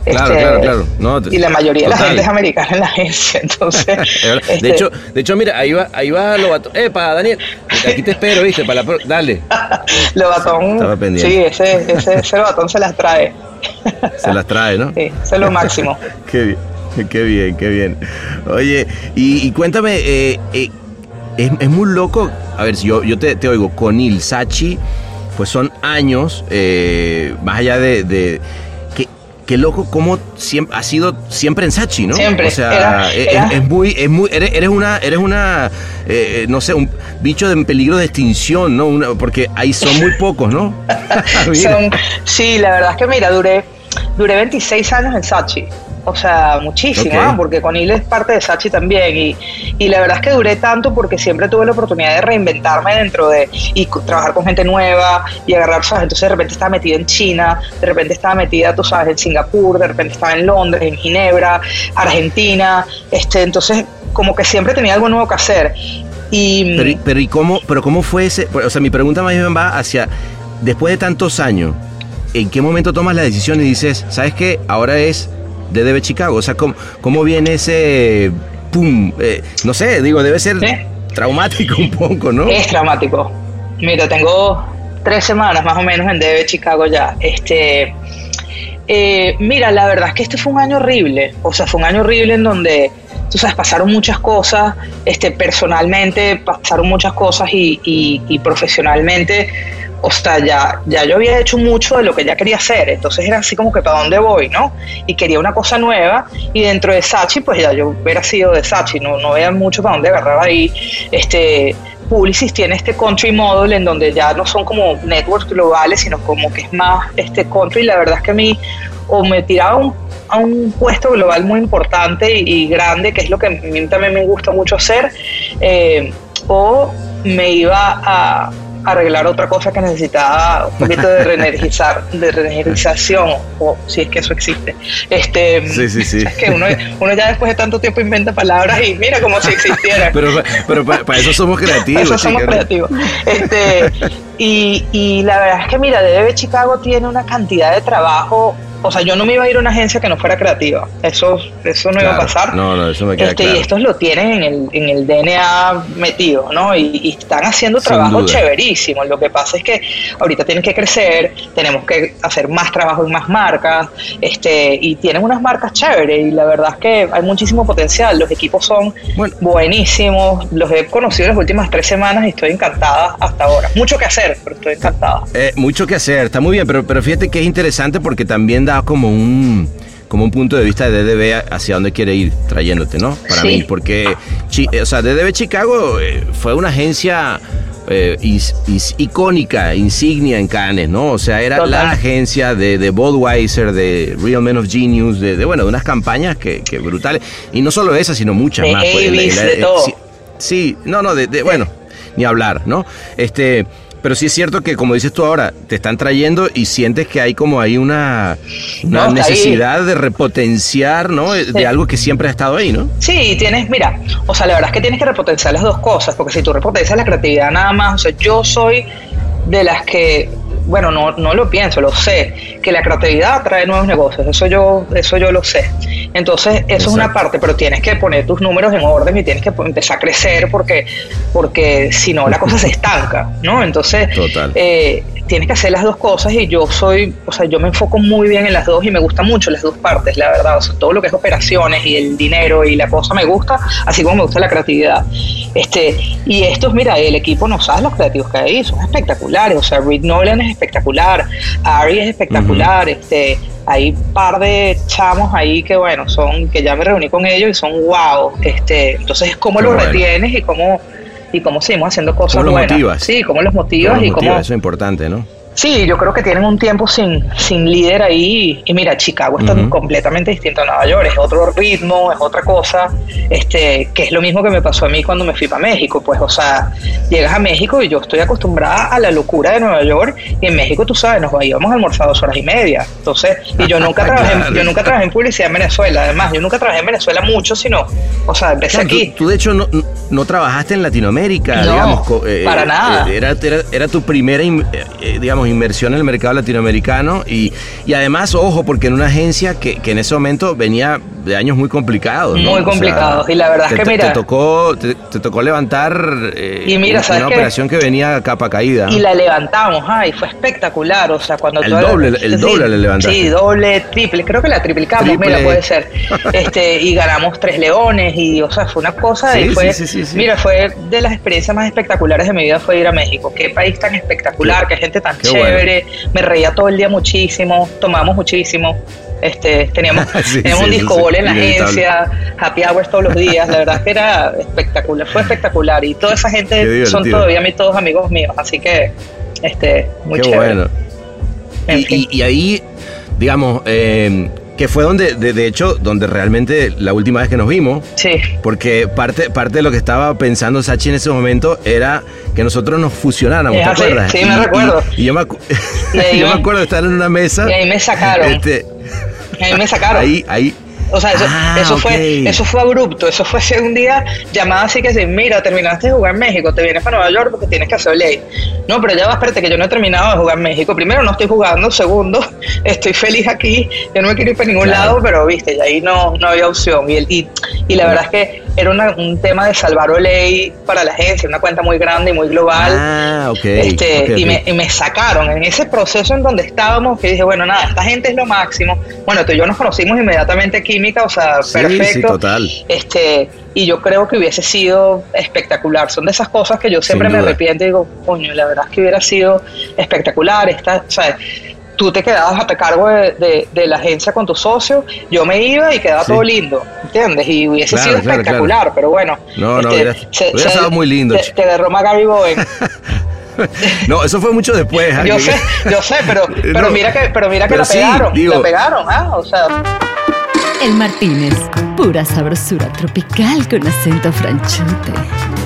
Claro, este, claro, claro. No, y la mayoría de la gente es americana en la agencia, entonces... <laughs> de, este hecho, de hecho, mira, ahí va, ahí va Lobatón. para Daniel! Aquí te espero, ¿viste? Para la dale. <laughs> Lobatón... Estaba pendiente. Sí, ese, ese, ese Lobatón se las trae. Se las trae, ¿no? <laughs> Sí, eso es lo máximo. qué bien, <laughs> qué bien, qué bien. Oye, y, cuéntame, eh, eh, es, muy loco, a ver, si yo, yo te, oigo, con Il Sachi, pues son años, eh, más allá de qué loco cómo siempre, ha sido siempre en Sachi, ¿no? Siempre. O sea, Es, muy, es muy, eres, una, eres una, eh, no sé, un bicho de peligro de extinción, ¿no? porque ahí son muy pocos, ¿no? <laughs> <laughs> sí, la verdad es que mira, duré, duré 26 años en Sachi o sea, muchísimo, porque con él es parte de Sachi también. Y, y, la verdad es que duré tanto porque siempre tuve la oportunidad de reinventarme dentro de y trabajar con gente nueva y agarrar, ¿sabes? Entonces de repente estaba metida en China, de repente estaba metida, tú sabes, en Singapur, de repente estaba en Londres, en Ginebra, Argentina. este Entonces, como que siempre tenía algo nuevo que hacer. Y, pero, pero, ¿y cómo, pero cómo fue ese? O sea, mi pregunta más bien va hacia, después de tantos años, ¿en qué momento tomas la decisión y dices, ¿sabes qué? Ahora es de Debe Chicago? O sea, ¿cómo, cómo viene ese pum? Eh, no sé, digo, debe ser traumático un poco, ¿no? Es traumático. Mira, tengo tres semanas más o menos en Debe Chicago ya. Este, eh, mira, la verdad es que este fue un año horrible. O sea, fue un año horrible en donde, tú sabes, pasaron muchas cosas. Este, personalmente pasaron muchas cosas y, y profesionalmente o sea, ya, ya yo había hecho mucho de lo que ya quería hacer, entonces era así como que para dónde voy, ¿no? Y quería una cosa nueva, y dentro de Sachi, pues ya yo hubiera sido de Sachi, no, no veía mucho para dónde agarrar ahí. Este, Publicis tiene este country model en donde ya no son como networks globales, sino como que es más este country, la verdad es que a mí o me tiraba a un puesto global muy importante y, grande, que es lo que a mí también me gusta mucho hacer, eh, o me iba a arreglar otra cosa que necesitaba un poquito de reenergizar, de reenergización, o si es que eso existe. Este, sí, sí, sí. Es que uno, uno, ya después de tanto tiempo inventa palabras y mira como si existiera. <laughs> pero, pero para, eso somos creativos. Para eso somos creativos. Este, y, y la verdad es que mira, DB Chicago tiene una cantidad de trabajo o sea, yo no me iba a ir a una agencia que no fuera creativa. Eso, eso no iba a pasar. No, no, eso me queda este, Y estos lo tienen en el, en el DNA metido, ¿no? Y, están haciendo trabajo chéverísimo. Lo que pasa es que ahorita tienen que crecer, tenemos que hacer más trabajo en más marcas, este, y tienen unas marcas chéveres. Y la verdad es que hay muchísimo potencial. Los equipos son buenísimos. Los he conocido las últimas tres semanas y estoy encantada hasta ahora. Mucho que hacer, pero estoy encantada. Eh, mucho que hacer, está muy bien, pero, pero fíjate que es interesante porque también da como un como un punto de vista de DDB hacia dónde quiere ir trayéndote, ¿no? Para mí, porque, o sea, DDB Chicago eh, fue una agencia eh, icónica, insignia en Cannes, ¿no? O sea, era la agencia de, de Budweiser, de Real Men of Genius, de, bueno, de unas campañas que, brutales. Y no solo esas, sino muchas más. Pues, sí, no, no, de, bueno, ni hablar, ¿no? Este, pero sí es cierto que, como dices tú ahora, te están trayendo y sientes que hay como ahí una, necesidad de repotenciar, ¿no? De algo que siempre ha estado ahí, ¿no? Sí, tienes, mira, o sea, la verdad es que tienes que repotenciar las dos cosas, porque si tú repotencias la creatividad nada más, o sea, yo soy de las que bueno, no, no lo pienso, lo sé, que la creatividad trae nuevos negocios, eso yo, eso yo lo sé. Entonces, eso es una parte, pero tienes que poner tus números en orden y tienes que empezar a crecer porque, porque si no, la cosa se estanca, ¿no? Entonces, eh, tienes que hacer las dos cosas y yo soy, o sea, yo me enfoco muy bien en las dos y me gustan mucho las dos partes, la verdad. O sea, todo lo que es operaciones y el dinero y la cosa me gusta, así como me gusta la creatividad. Este, y estos, mira, el equipo no sabe los creativos que hay, son espectaculares. O sea, Rick Nolan es espectacular, Ari es espectacular, este hay un par de chamos ahí que bueno, son, que ya me reuní con ellos y son wow. Este, entonces, ¿cómo los retienes y cómo, y cómo seguimos haciendo cosas ¿Cómo los buenas? motivas? Sí, cómo los motivas y cómo... Eso es importante, ¿no? Sí, yo creo que tienen un tiempo sin, sin líder ahí. Y mira, Chicago está completamente distinto a Nueva York, es otro ritmo, es otra cosa, este, que es lo mismo que me pasó a mí cuando me fui para México. Pues, o sea, llegas a México y yo estoy acostumbrada a la locura de Nueva York, y en México, tú sabes, nos íbamos a almorzar dos horas y media. Entonces, y yo nunca <laughs> trabajé, yo nunca trabajé en publicidad en Venezuela, además, yo nunca trabajé en Venezuela mucho, sino, o sea, empecé aquí. Tú, de hecho, no, no, trabajaste en Latinoamérica, digamos. Eh, para nada. Eh, era, era, tu primera, eh, digamos, inversión en el mercado latinoamericano y, y además, ojo, porque en una agencia que, que en ese momento venía de años muy complicados. Muy complicados. y la verdad es que mira. Te tocó, te, tocó levantar eh, y mira, una, operación que venía capa caída. Y la levantamos, ay, fue espectacular. O sea, cuando el doble, el doble le levantaste. Sí, doble, triple. Creo que la triplicamos, mira, puede ser. <laughs> este Y ganamos tres leones y, o sea, fue una cosa. y fue, mira, fue de las experiencias más espectaculares de mi vida fue ir a México. Qué país tan espectacular, qué, gente tan chévere. Me reía todo el día muchísimo, tomamos muchísimo. Este, teníamos, <laughs> teníamos un disco bol en la agencia, happy hours todos los días, la verdad que era espectacular, fue espectacular. Y toda esa gente son todavía mis, todos amigos míos, así que este, muy Qué Bueno. Y, ahí, digamos, eh, que fue donde, de, hecho, donde realmente la última vez que nos vimos. Sí. Porque parte, parte de lo que estaba pensando Sachi en ese momento era que nosotros nos fusionáramos, ¿te acuerdas? Sí, me recuerdo. Y, yo, me, <laughs> yo me acuerdo de estar en una mesa. Y ahí me sacaron. Este, ahí me sacaron. Ahí, ahí, o sea, eso, ah, eso fue eso fue abrupto, eso fue hace un día llamada así que decir, mira, terminaste de jugar en México, te vienes para Nueva York porque tienes que hacer ley. No, pero ya va, espérate que yo no he terminado de jugar en México. Primero no estoy jugando, segundo, <laughs> estoy feliz aquí, yo no me quiero ir para ningún lado, pero viste, y ahí no, no había opción. Y, el, y, y la verdad es que era un tema de salvar ley para la agencia, una cuenta muy grande y muy global. Ah, ok. Este, y, Me, y, Me, sacaron en ese proceso en donde estábamos, que dije, bueno, nada, esta gente es lo máximo. Bueno, tú y yo nos conocimos inmediatamente química, o sea, perfecto. Sí, total. Este, y yo creo que hubiese sido espectacular. Son de esas cosas que yo siempre me arrepiento y digo, coño, la verdad es que hubiera sido espectacular. Esta, o sea, tú te quedabas a cargo de, la agencia con tu socio, yo me iba y quedaba todo lindo, ¿entiendes? Y hubiese sido espectacular, pero bueno. No, no, este, hubiera, estado muy lindo. Te, te derroma Gary Bowen. <laughs> no, eso fue mucho después. ¿eh? Yo sé, yo sé, pero, <laughs> pero mira que, pero mira que la pegaron, la pegaron, ¿ah? O sea. El Martínez, pura sabrosura tropical con acento franchute.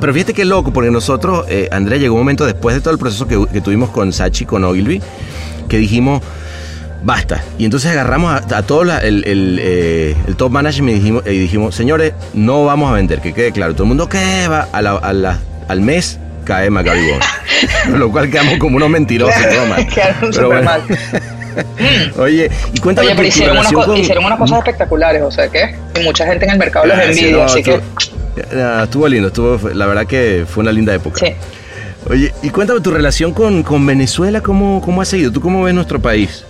Pero fíjate qué loco, porque nosotros, eh, Andrea, llegó un momento después de todo el proceso que, tuvimos con Sachi, con Ogilvy, que dijimos, basta. Y entonces agarramos a, todo el, eh, el, top management y dijimos, y dijimos, señores, no vamos a vender, que quede claro. Todo el mundo que va a la, al mes cae Maccabi Con <laughs> lo cual quedamos como unos mentirosos. Quedaron súper mal. <laughs> Oye, y cuéntame Oye, pero hicieron, unas cosas espectaculares, o sea que y mucha gente en el mercado los envidia, así que estuvo lindo, estuvo, la verdad que fue una linda época. Sí. Oye, y cuéntame tu relación con, con Venezuela, ¿cómo, ¿cómo ha seguido? ¿Tú cómo ves nuestro país?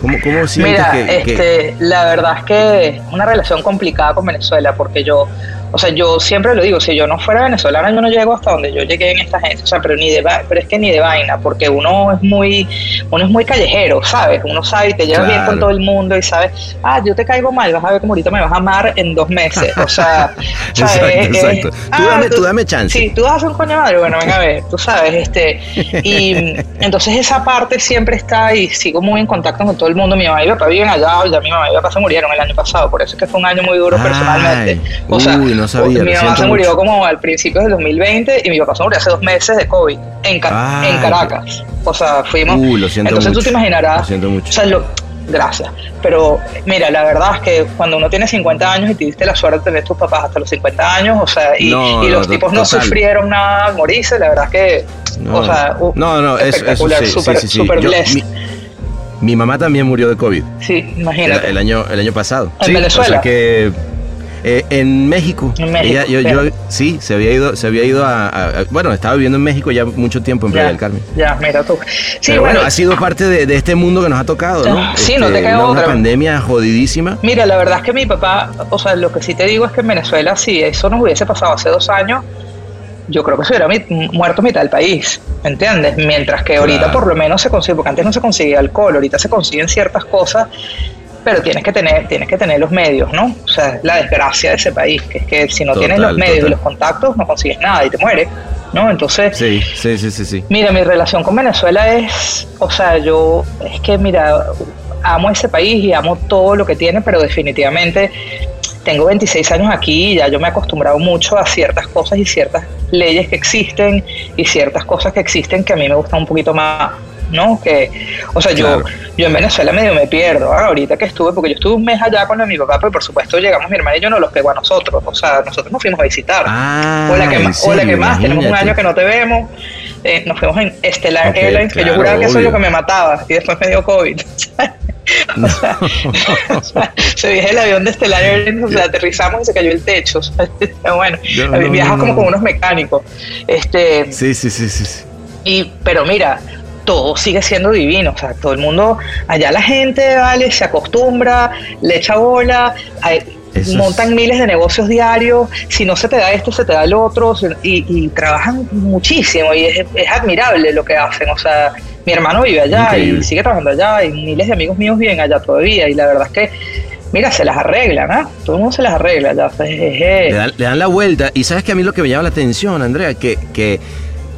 ¿Cómo, cómo sientes Mira, este, la verdad es que es una relación complicada con Venezuela, porque yo, o sea, yo siempre lo digo, si yo no fuera venezolana, yo no llego hasta donde yo llegué en esta gente, o sea, pero ni de pero es que ni de vaina, porque uno es muy, uno es muy callejero, ¿sabes? Uno sabe y te llevas bien con todo el mundo y sabes, ah, yo te caigo mal, vas a ver cómo ahorita me vas a amar en dos meses, o sea, <laughs> exacto, exacto. tú, ah, dame, tú, dame chance. Sí, tú vas a hacer un coño madre, bueno, venga a ver, tú sabes, este, y <laughs> entonces esa parte siempre está y sigo muy en contacto con todo el mundo, mi mamá y mi papá viven allá, ya mi mamá y mi papá se murieron el año pasado, por eso es que fue un año muy duro personalmente, o sea, no sabía, mi mamá se murió como al principio del 2020 y mi papá se murió hace dos meses de COVID en, en Caracas. O sea, fuimos. lo siento entonces mucho. tú te imaginarás. Lo siento mucho. O sea, lo, gracias. Pero mira, la verdad es que cuando uno tiene 50 años y te diste la suerte de tener tus papás hasta los 50 años, o sea, y, No, y los no, tipos no total. sufrieron nada al morirse, la verdad es que. No, o sea, uh, no, no, es, eso espectacular, sí, super, sí, sí, sí. super Yo- blessed. mi, mi mamá también murió de COVID Sí, imagínate. el año, el año pasado. ¿En Venezuela? O sea que eh, en México. En México, Ella- yo, bien. yo- sí, se había ido, se había ido a, bueno, estaba viviendo en México ya mucho tiempo en Playa ya, del Carmen. ya, mira tú. Sí, Pero bueno, bueno, ha sido parte de, de este mundo que nos ha tocado, ¿no? Este, Sí, no te queda una, una otra. pandemia jodidísima. Mira, la verdad es que mi papá, o sea, lo que sí te digo es que en Venezuela, si eso nos hubiese pasado hace dos años, yo creo que se hubiera muerto mitad del país, ¿entiendes? Mientras que ahorita Claro. por lo menos se consigue, porque antes no se conseguía alcohol, ahorita se consiguen ciertas cosas, pero tienes que tener, tienes que tener los medios, ¿no? O sea, la desgracia de ese país, que es que si no tienes los medios total. y los contactos, no consigues nada y te mueres, ¿no? Entonces, Sí, sí, sí, sí, sí. Mira, mi relación con Venezuela es, o sea, yo es que, mira, amo ese país y amo todo lo que tiene, pero definitivamente tengo 26 años aquí y ya yo me he acostumbrado mucho a ciertas cosas y ciertas leyes que existen y ciertas cosas que existen que a mí me gustan un poquito más, ¿no? Que, o sea, yo, Claro. yo en Venezuela medio me pierdo, ¿ah? ahorita que estuve, porque yo estuve un mes allá con mi papá, pero por supuesto llegamos mi hermana y yo no los pegó a nosotros, o sea, nosotros nos fuimos a visitar. Ah, Hola, ¿qué ¿en más? Hola, ¿qué serio? más? Tenemos un año que no te vemos. Eh, nos fuimos en Stellar Ok, Airlines, que yo juraba que eso es lo que me mataba, y después me dio COVID. <laughs> O sea, <laughs> o sea, se viaje el avión de Stellar Airlines, o sea, aterrizamos y se cayó el techo. <laughs> O sea, bueno, No, no, viajas no, como con unos mecánicos. Este, Sí, sí, sí, sí. sí. y, pero mira, todo sigue siendo divino. O sea, todo el mundo, allá la gente, vale, se acostumbra, le echa bola, hay- montan miles de negocios diarios. Si no se te da este, se te da el otro. Y, y trabajan muchísimo y es, es admirable lo que hacen. O sea, mi hermano vive allá Increíble. y sigue trabajando allá y miles de amigos míos viven allá todavía. Y la verdad es que, mira, se las arreglan, ¿ah? Todo el mundo se las arregla es- Le dan, le dan la vuelta. Y sabes que a mí lo que me llama la atención, Andrea, que, que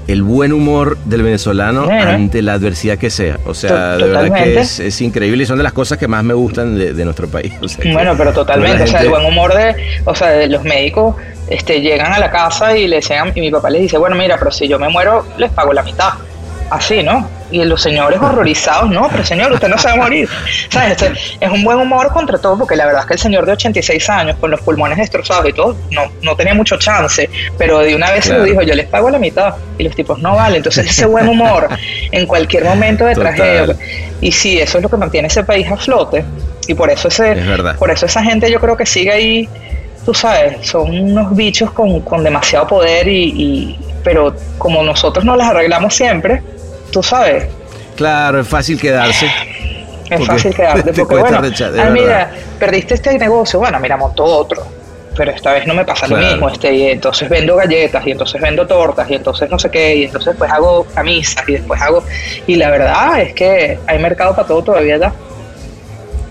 el buen humor del venezolano Bueno. ante la adversidad que sea. O sea, de verdad que es, es increíble y son de las cosas que más me gustan de, de nuestro país. O sea, que- Bueno, pero totalmente, o sea, el buen humor de, o sea, de los médicos este, llegan a la casa y le y mi papá les dice, bueno, mira, pero si yo me muero, les pago la mitad. Así, ¿no? Y los señores horrorizados, no, pero señor, usted no se va a morir. ¿Sabes? Este, es un buen humor contra todo, porque la verdad es que el señor de 86 años, con los pulmones destrozados y todo, no, no tenía mucho chance, pero de una vez se Claro. lo dijo, yo les pago la mitad. Y los tipos, no vale. Entonces, ese buen humor en cualquier momento de Total. tragedia. Y sí, eso es lo que mantiene ese país a flote. Y por eso ese, Es por eso esa gente yo creo que sigue ahí, tú sabes, son unos bichos con, con demasiado poder y, y- pero como nosotros no las arreglamos siempre, tú sabes, Claro, es fácil quedarse. es Porque fácil quedarte. <laughs> te Porque bueno, recha- de ah, mira, perdiste este negocio, bueno, mira, monto otro. Pero esta vez no me pasa lo mismo, este, y entonces vendo galletas, y entonces vendo tortas, y entonces no sé qué, y entonces después hago camisas, y después hago... Y la verdad es que hay mercado para todo todavía ya.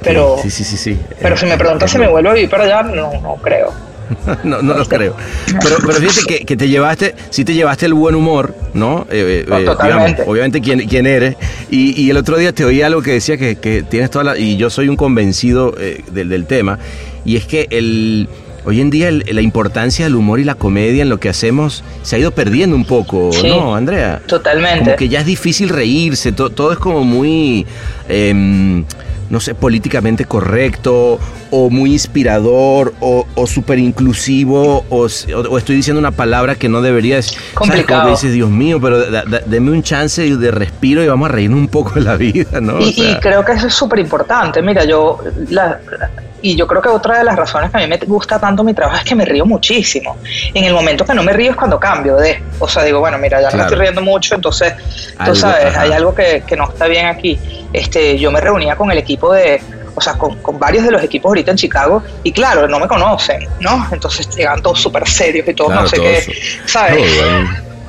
Pero, Sí, sí, sí, sí. pero si me preguntas si me vuelvo a vivir para allá, no, no creo. <laughs> no, no lo creo. Pero, pero fíjate que, que te llevaste, sí te llevaste el buen humor, ¿no? Eh, eh, No, eh, totalmente. obviamente quién, quién eres. Y, y el otro día te oí algo que decía que, que tienes toda la... Y yo soy un convencido eh, del, del tema. Y es que el... Hoy en día el- la importancia del humor y la comedia en lo que hacemos se ha ido perdiendo un poco, Sí. ¿no, Andrea? Totalmente. Como que ya es difícil reírse, to- todo es como muy, em, no sé, políticamente correcto, o muy inspirador, o, o súper inclusivo, o, estoy diciendo una palabra que no debería decir. Complicado. dices, Dios mío, pero da- da- deme un chance de, respiro y vamos a reírnos un poco de la vida, ¿no? O Y, creo que eso es súper importante. Mira, yo, la- y yo creo que otra de las razones que a mí me gusta tanto mi trabajo es que me río muchísimo. En el momento que no me río es cuando cambio de, o sea, digo, bueno, mira, ya no me estoy riendo mucho, entonces, tú Algo, sabes, ajá. hay algo que, que no está bien aquí. Este, yo me reunía con el equipo de, o sea, con, con, varios de los equipos ahorita en Chicago, y claro, no me conocen, ¿no? Entonces llegan todos súper serios y todos no sé qué, ¿sabes?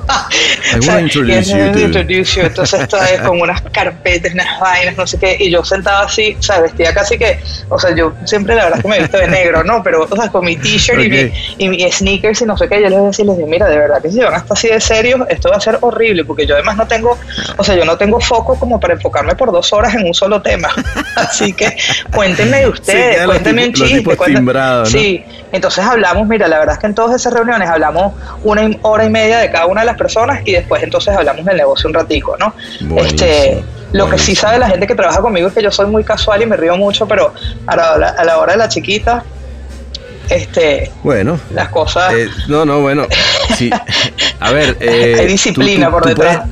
<laughs> I want introduce you, introduce you. Entonces está con unas carpetas, unas vainas, no sé qué, y yo sentada así, o sea, vestida casi que, o sea, yo siempre la verdad que me he visto de negro, ¿no? Pero, o sea, con mi t-shirt y, mi, y mi sneakers y no sé qué, yo les decía, les digo, mira, de verdad que si van hasta así de serios, esto va a ser horrible, porque yo además no tengo, o sea, yo no tengo foco como para enfocarme por dos horas en un solo tema. <laughs> Así que cuéntenme de ustedes, cuéntenme un chiste. Cuéntenme, ¿no? Sí, entonces hablamos, mira, la verdad es que en todas esas reuniones hablamos una hora y media de cada una de las personas y después entonces hablamos del negocio un ratico, ¿no? este, lo que sí sabe la gente que trabaja conmigo es que yo soy muy casual y me río mucho, pero a la, a la hora de la chiquita, este, bueno, las cosas. Eh, no, no, bueno, sí. A ver, <laughs> eh, hay disciplina por detrás.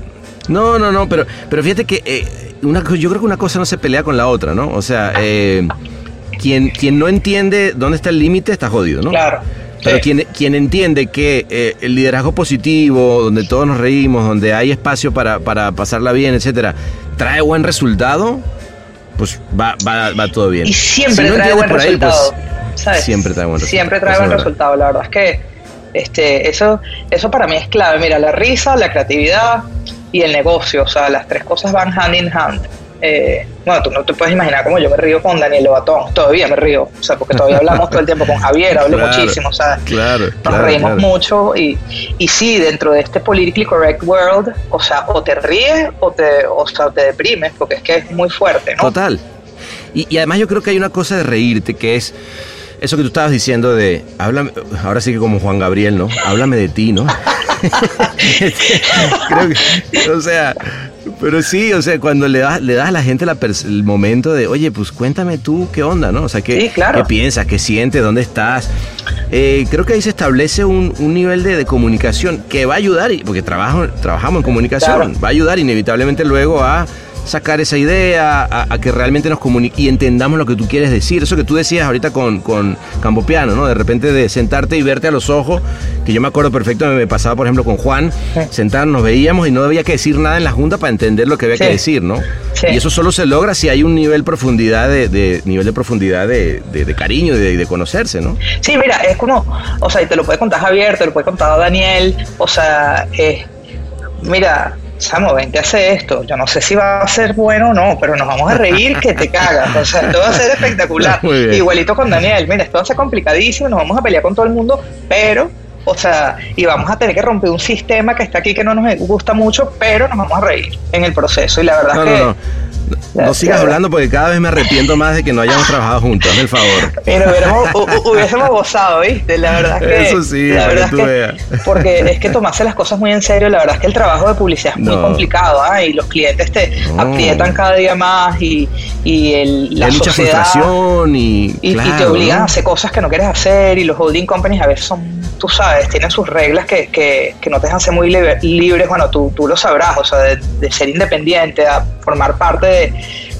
no, no, no, pero, pero fíjate que eh, una, yo creo que una cosa no se pelea con la otra, ¿no? O sea, quien, quien no entiende dónde está el límite está jodido, ¿no? Claro. Pero quien, quien entiende que eh, el liderazgo positivo, donde todos nos reímos, donde hay espacio para, para pasarla bien, etcétera, trae buen resultado, pues va, va, va todo bien. Y siempre trae buen pues, resultado. Siempre trae buen resultado. Siempre trae buen resultado. La verdad es que este, eso, eso para mí es clave. Mira, la risa, la creatividad y el negocio, o sea, las tres cosas van hand in hand. Eh, bueno, tú no te puedes imaginar cómo yo me río con Daniel Lobatón, todavía me río, o sea, porque todavía hablamos todo el tiempo con Javier, hablo muchísimo, o sea, nos reímos mucho y, y sí, dentro de este politically correct world, o sea, o te ríes o te, o sea, te deprimes, porque es que es muy fuerte, ¿no? Total. Y, y además yo creo que hay una cosa de reírte que es eso que tú estabas diciendo de, háblame, ahora sí que como Juan Gabriel, ¿no? Háblame de ti, ¿no? <laughs> Creo que, o sea, pero sí, o sea, cuando le das, le das a la gente el momento de, oye, pues cuéntame tú qué onda, ¿no? O sea, qué, qué piensas, qué sientes, dónde estás. Eh, creo que ahí se establece un, nivel de, comunicación que va a ayudar, porque trabajo, trabajamos en comunicación, va a ayudar inevitablemente luego a sacar esa idea, a, que realmente nos comunique y entendamos lo que tú quieres decir. Eso que tú decías ahorita con, con Campopiano, ¿no? De repente de sentarte y verte a los ojos, que yo me acuerdo perfecto, me pasaba por ejemplo con Juan, sentarnos, nos veíamos y no había que decir nada en la junta para entender lo que había que decir, ¿no? Y eso solo se logra si hay un nivel profundidad de, nivel de profundidad de, de, cariño y de, conocerse, ¿no? Sí, mira, es como, o sea, y te lo puede contar Javier, te lo puede contar Daniel, o sea, eh, mira, Samo, ven que hace esto. Yo no sé si va a ser bueno o no, pero nos vamos a reír que te cagas. O sea, esto va a ser espectacular. <laughs> Igualito con Daniel. Mira, esto va a ser complicadísimo, nos vamos a pelear con todo el mundo, pero, o sea, y vamos a tener que romper un sistema que está aquí que no nos gusta mucho, pero nos vamos a reír en el proceso. Y la verdad es que. No sigas hablando porque cada vez me arrepiento más de que no hayamos trabajado juntos, hazme el favor. Pero hubiésemos gozado, ¿viste? La verdad es que. Eso sí, la verdad es que, Porque es que tomarse las cosas muy en serio, la verdad es que el trabajo de publicidad es muy complicado, ¿ah? Y los clientes te aprietan cada día más y, y el, la mucha frustración y. Y, te obligan a hacer cosas que no quieres hacer y los holding companies a veces son, tú sabes, tienen sus reglas que, que, que no te dejan ser muy libres, bueno, tú, tú lo sabrás, o sea, de, de ser independiente, a formar parte de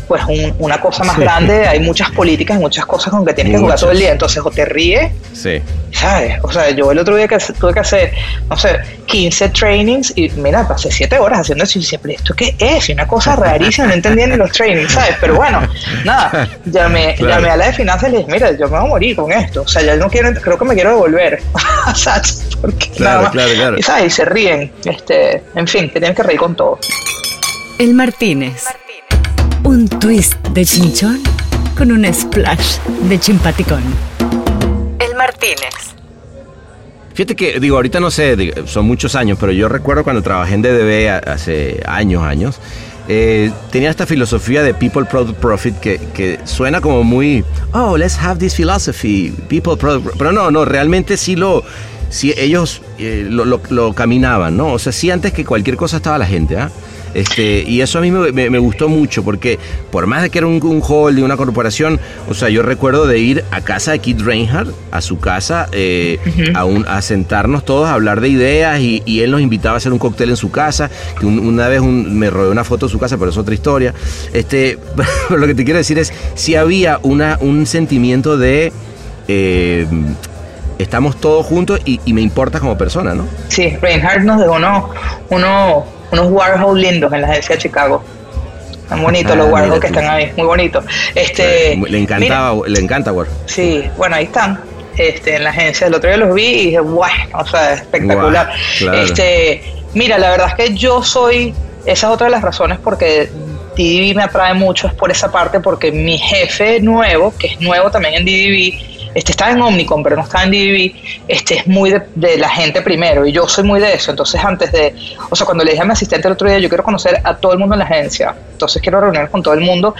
pues una cosa más grande, hay muchas políticas y muchas cosas con que tienes que jugar todo el día, entonces o te ríes, sí. ¿sabes? O sea, yo el otro día que tuve que hacer, no sé, 15 trainings y mira, pasé 7 horas haciendo eso y siempre, ¿esto qué es? Y una cosa rarísima, no entendía ni los trainings, ¿sabes? Pero bueno, nada, <laughs> llamé, llamé a la de finanzas y le dije, mira, yo me voy a morir con esto, o sea, ya no quiero, creo que me quiero devolver, <laughs> ¿sabes? Porque claro, claro, claro. Y, ¿sabes? y se ríen, este, en fin, que tienen que reír con todo. El Martínez. Un twist de chinchón con un splash de chimpaticón. El Martínez. Fíjate que, digo, ahorita no sé, son muchos años, pero yo recuerdo cuando trabajé en DDB hace años, años, eh, tenía esta filosofía de People Product Profit que, suena como muy, oh, let's have this philosophy, People Product Pero no, no, realmente sí lo, sí ellos eh, lo, lo, caminaban, ¿no? O sea, sí antes que cualquier cosa estaba la gente, ¿ah? Este, y eso a mí me, gustó mucho porque por más de que era un, un hall de una corporación, o sea, yo recuerdo de ir a casa de Keith Reinhardt, a su casa, eh, a, sentarnos todos a hablar de ideas y, él nos invitaba a hacer un cóctel en su casa, que una vez me robé una foto de su casa, pero es otra historia. Este, <laughs> lo que te quiero decir es, si había una, un sentimiento de... Eh, estamos todos juntos y, me importa como persona, ¿no? Sí, Reinhardt nos dejó uno, uno unos Warhol lindos en la agencia de Chicago. Tan bonito los guardos que están ahí, muy bonito. Este, le encantaba, le encanta Warhol. Sí, bueno, ahí están. Este, en la agencia, el otro día los vi y dije, bueno, o sea, espectacular. Este, mira, la verdad es que yo soy, esa es otra de las razones porque DDB me atrae mucho, es por esa parte, porque mi jefe nuevo, que es nuevo también en DDB, este está en Omnicom, pero no está en DDB, este es muy de, la gente primero y yo soy muy de eso. Entonces, antes de, o sea, cuando le dije a mi asistente el otro día, yo quiero conocer a todo el mundo en la agencia, entonces quiero reunir con todo el mundo,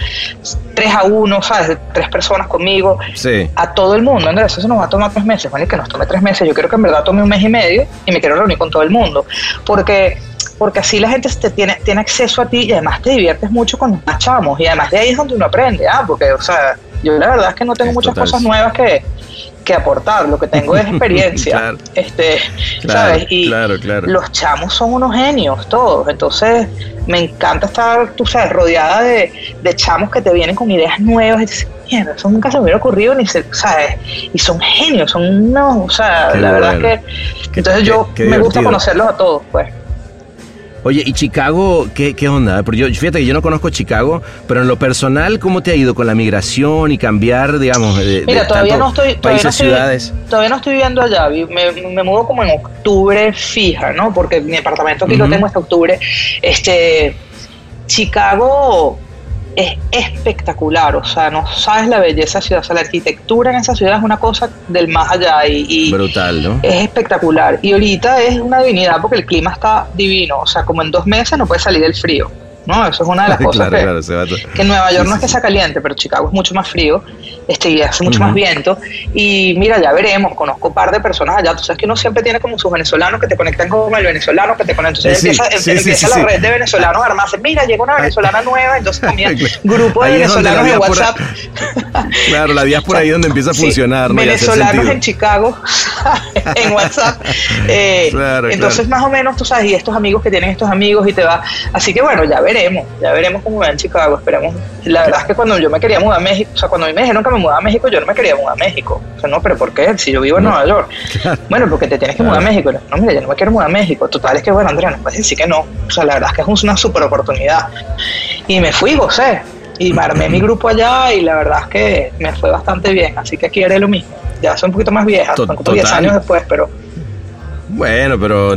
tres a uno, ¿sabes? Tres personas conmigo, sí. a todo el mundo. Andrés, eso nos va a tomar tres meses, bueno, que nos tome tres meses. Yo quiero que en verdad tome un mes y medio y me quiero reunir con todo el mundo, porque porque así la gente te tiene, tiene acceso a ti y además te diviertes mucho cuando nos chamos y además de ahí es donde uno aprende, ah, porque, o sea, yo la verdad es que no tengo muchas cosas nuevas que, aportar, lo que tengo es <laughs> experiencia. este, ¿sabes? Y los chamos son unos genios todos. Entonces, me encanta estar, tú sabes, rodeada de, chamos que te vienen con ideas nuevas y dices, mierda, eso nunca se me hubiera ocurrido ni se, ¿sabes? Y son genios, son unos, o sea, la verdad es que entonces yo me gusta conocerlos a todos, pues. Oye, ¿y Chicago qué, qué onda? Porque yo, fíjate que yo no conozco Chicago, pero en lo personal, ¿cómo te ha ido con la migración y cambiar, digamos, de, Mira, todavía no estoy, todavía no estoy, ciudades? Todavía no estoy viviendo allá. Me, me, mudo como en octubre fija, ¿no? Porque mi apartamento aquí lo tengo hasta octubre. Este, Chicago es espectacular, o sea, no sabes la belleza de la ciudad, o sea, la arquitectura en esa ciudad es una cosa del más allá y, brutal, ¿no? Es espectacular y ahorita es una divinidad porque el clima está divino, o sea, como en dos meses no puede salir del frío. ¿no? Eso es una de las <laughs> cosas que, Nueva York no es que sea caliente, pero Chicago es mucho más frío este, y hace mucho más viento. Y mira, ya veremos, conozco un par de personas allá. Tú sabes que uno siempre tiene como sus venezolanos que te conectan con el venezolano que te conectan. Entonces empieza, la red de venezolanos armados. Mira, llega una venezolana nueva, entonces <laughs> también grupo de venezolanos de WhatsApp. claro, la diáspora ahí donde empieza a funcionar. Venezolanos en Chicago, <laughs> en WhatsApp. <laughs> Eh, entonces, más o menos, tú sabes, y estos amigos que tienen estos amigos y te va. Así que bueno, ya veremos ya veremos cómo va en Chicago, esperemos. La verdad es que cuando yo me quería mudar a México, o sea, cuando a mí me dijeron que me mudaba a México, yo no me quería mudar a México. O sea, no, pero ¿por qué? Si yo vivo en Nueva York. Bueno, porque te tienes que mudar a México. No, mira, yo no me quiero mudar a México. Total, es que bueno, Andrea, no puedes decir que no. O sea, la verdad es que es una super oportunidad. Y me fui, gocé. Y me armé mi grupo allá y la verdad es que me fue bastante bien. Así que aquí haré lo mismo. Ya soy un poquito más vieja, son como 10 años después, pero... Bueno, pero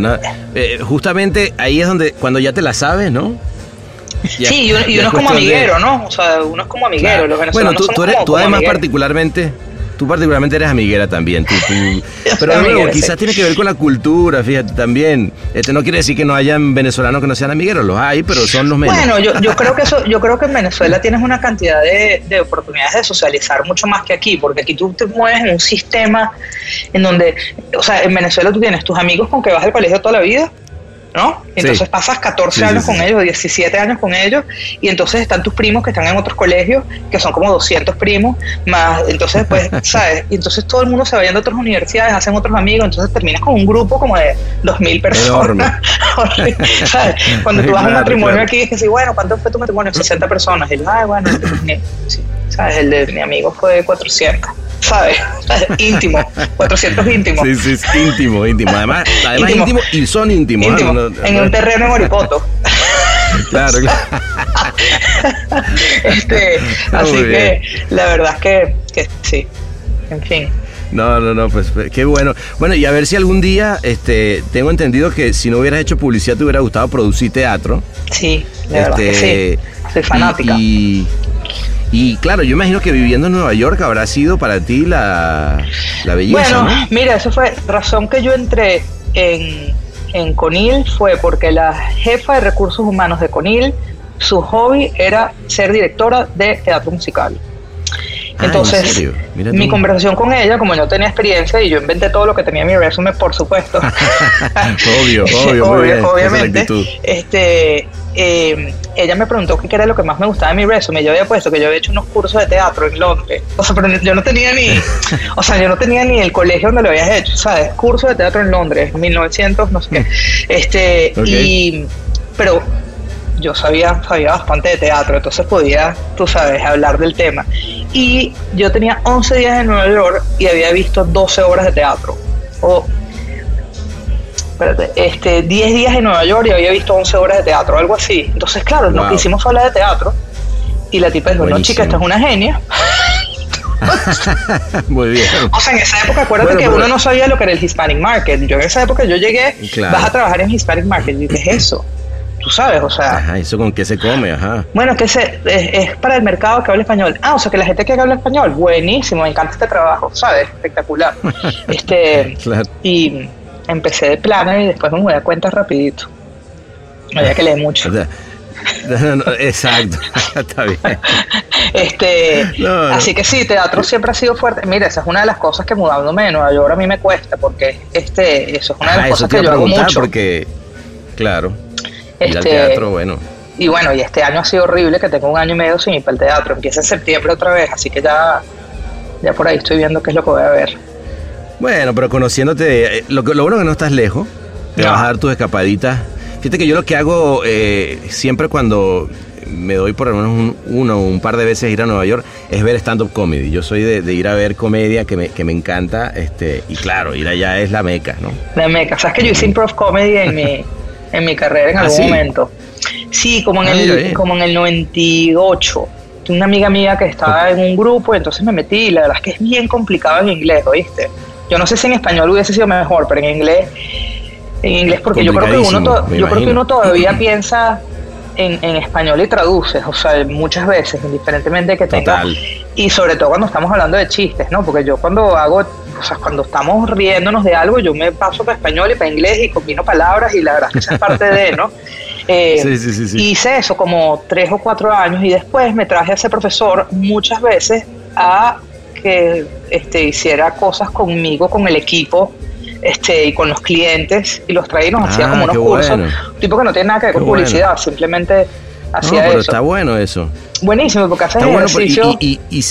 eh, justamente ahí es donde, cuando ya te la sabes, ¿no? Sí, y uno, es como amiguero, ¿no? O sea, uno es como amiguero. Los bueno, tú, tú, eres, tú además particularmente, tú particularmente eres amiguera también. Tú, <laughs> pero luego, quizás tiene que ver con la cultura, fíjate, también. Este no quiere decir que no hayan venezolanos que no sean amigueros, los hay, pero son los menos. Bueno, yo, yo creo que eso, yo creo que en Venezuela <laughs> tienes una cantidad de, de oportunidades de socializar mucho más que aquí, porque aquí tú te mueves en un sistema en donde, o sea, en Venezuela tú tienes tus amigos con que vas al colegio toda la vida ¿no? Entonces pasas 14 años con ellos, 17 años con ellos, y entonces están tus primos que están en otros colegios, que son como 200 primos, más, entonces pues, <laughs> ¿sabes? Y entonces todo el mundo se va yendo a otras universidades, hacen otros amigos, entonces terminas con un grupo como de 2.000 personas. <laughs> ¿sabes? Cuando tú <laughs> vas a un matrimonio aquí, es que sí, bueno, ¿cuánto fue tu matrimonio? 60 personas. Y yo, ay, bueno, ¿sabes? El de mi amigo fue 400. ¿sabes? <laughs> íntimo, 400 íntimos. Sí, sí, es íntimo, íntimo. Además, además íntimo. y son íntimos. en un terreno en Oripoto. <laughs> Claro, claro. <laughs> este, así que la verdad es que, que sí, en fin. No, no, no, pues, pues qué bueno. Bueno, y a ver si algún día, este, tengo entendido que si no hubieras hecho publicidad te hubiera gustado producir teatro. Sí, la verdad que este, sí. Soy fanática. y, y claro, yo imagino que viviendo en Nueva York habrá sido para ti la, la belleza. Bueno, mira, eso fue razón que yo entré en, en Conil, fue porque la jefa de recursos humanos de Conil, su hobby era ser directora de teatro musical. Ah, Entonces, mi conversación con ella, como yo tenía experiencia y yo inventé todo lo que tenía en mi resumen, por supuesto. <laughs> obvio, obvio, <laughs> obviamente. Este, eh, ella me preguntó qué era lo que más me gustaba de mi resumen. Yo había puesto que yo había hecho unos cursos de teatro en Londres. O sea, pero yo no tenía ni, <laughs> o sea, yo no tenía ni el colegio donde lo habías hecho, ¿sabes? Curso de teatro en Londres, 1900, no sé qué. Este, y, pero yo sabía, sabía bastante de teatro, entonces podía, tú sabes, hablar del tema. Y yo tenía 11 días en Nueva York y había visto 12 obras de teatro. O, espérate, este, 10 días en Nueva York y había visto 11 horas de teatro, algo así. Entonces, claro, Wow. hicimos fue hablar de teatro. Y la tipa dijo, no, Buenísimo. chica, esta es una genia. <laughs> Muy bien. O sea, en esa época, acuérdate Bueno, que uno no sabía lo que era el Hispanic Market. Yo en esa época yo llegué, Claro. vas a trabajar en Hispanic Market. Y yo, ¿qué es eso? Tú sabes, o sea, Ajá, eso con qué se come, ajá. bueno, que se, es, es para el mercado que habla español. Ah, o sea, que la gente que habla español, buenísimo, me encanta este trabajo, ¿sabes? Espectacular. <laughs> este, Claro. y empecé de plano y después me voy a cuenta rapidito. Había que leer mucho. <laughs> No, no, exacto, <laughs> está bien. Este, No. Así que sí, teatro siempre ha sido fuerte. Mira, esa es una de las cosas que mudándome de Nueva York a mí me cuesta, porque este, eso es una de las eso cosas que yo hago mucho. porque, claro, Este, teatro, bueno. Y bueno, y este año ha sido horrible, que tengo un año y medio sin ir para el teatro. Empieza en septiembre otra vez, así que ya, ya por ahí estoy viendo qué es lo que voy a ver. Bueno, pero conociéndote, eh, lo, lo bueno es que no estás lejos, te No. vas a dar tus escapaditas. Fíjate que yo lo que hago eh, siempre cuando me doy por lo menos un, uno o un par de veces ir a Nueva York es ver stand-up comedy. Yo soy de, de ir a ver comedia que me, que me encanta este y claro, ir allá es la meca, ¿no? La meca. ¿Sabes que yo hice improv comedy en mi, <laughs> en mi carrera en ¿Ah, algún sí? momento? Sí, como en, Ah, el, como en el 98. Tengo Una amiga mía que estaba en un grupo, y entonces me metí. Y la verdad es que es bien complicado en inglés, ¿oíste? Yo no sé si en español hubiese sido mejor, pero en inglés, en inglés porque yo creo que uno, to- yo creo que uno todavía piensa en, en español y traduces, o sea, muchas veces, indiferentemente de que tenga Total. y sobre todo cuando estamos hablando de chistes, ¿no? Porque yo cuando hago, o sea, cuando estamos riéndonos de algo, yo me paso para español y para inglés y combino palabras y la verdad es que esa es parte de, ¿no? <laughs> Eh, sí, sí, sí. Hice eso como tres o cuatro años y después me traje a ese profesor muchas veces a que este, hiciera cosas conmigo, con el equipo. Este, y con los clientes y los traía y nos hacía Ah, como unos cursos bueno. un tipo que no tiene nada que ver Qué con bueno. publicidad simplemente No, hacía pero eso está bueno eso. buenísimo porque Está bueno, ejercicio y, y, y,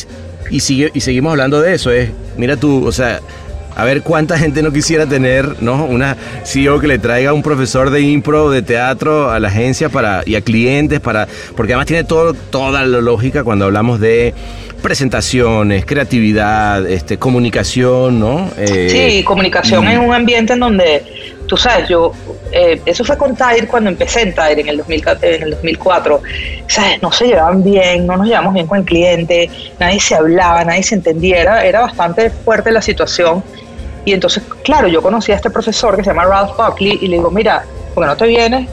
y sigue- y seguimos hablando de eso. Es, mira tú, o sea, a ver cuánta gente no quisiera tener, ¿no? Una CEO que le traiga un profesor de impro, de teatro a la agencia para, y a clientes para. Porque además tiene todo, toda la lógica cuando hablamos de presentaciones, creatividad, este, comunicación, ¿no? Eh, Sí, comunicación y- en un ambiente en donde, tú sabes, yo, eh, eso fue con Tire cuando empecé en Tire en el, 2000 en el 2004, ¿sabes? No se llevaban bien, no nos llevamos bien con el cliente, nadie se hablaba, nadie se entendía, era, era bastante fuerte la situación. Y entonces, claro, yo conocí a este profesor que se llama Ralph Buckley y le digo, mira, ¿por qué no te vienes?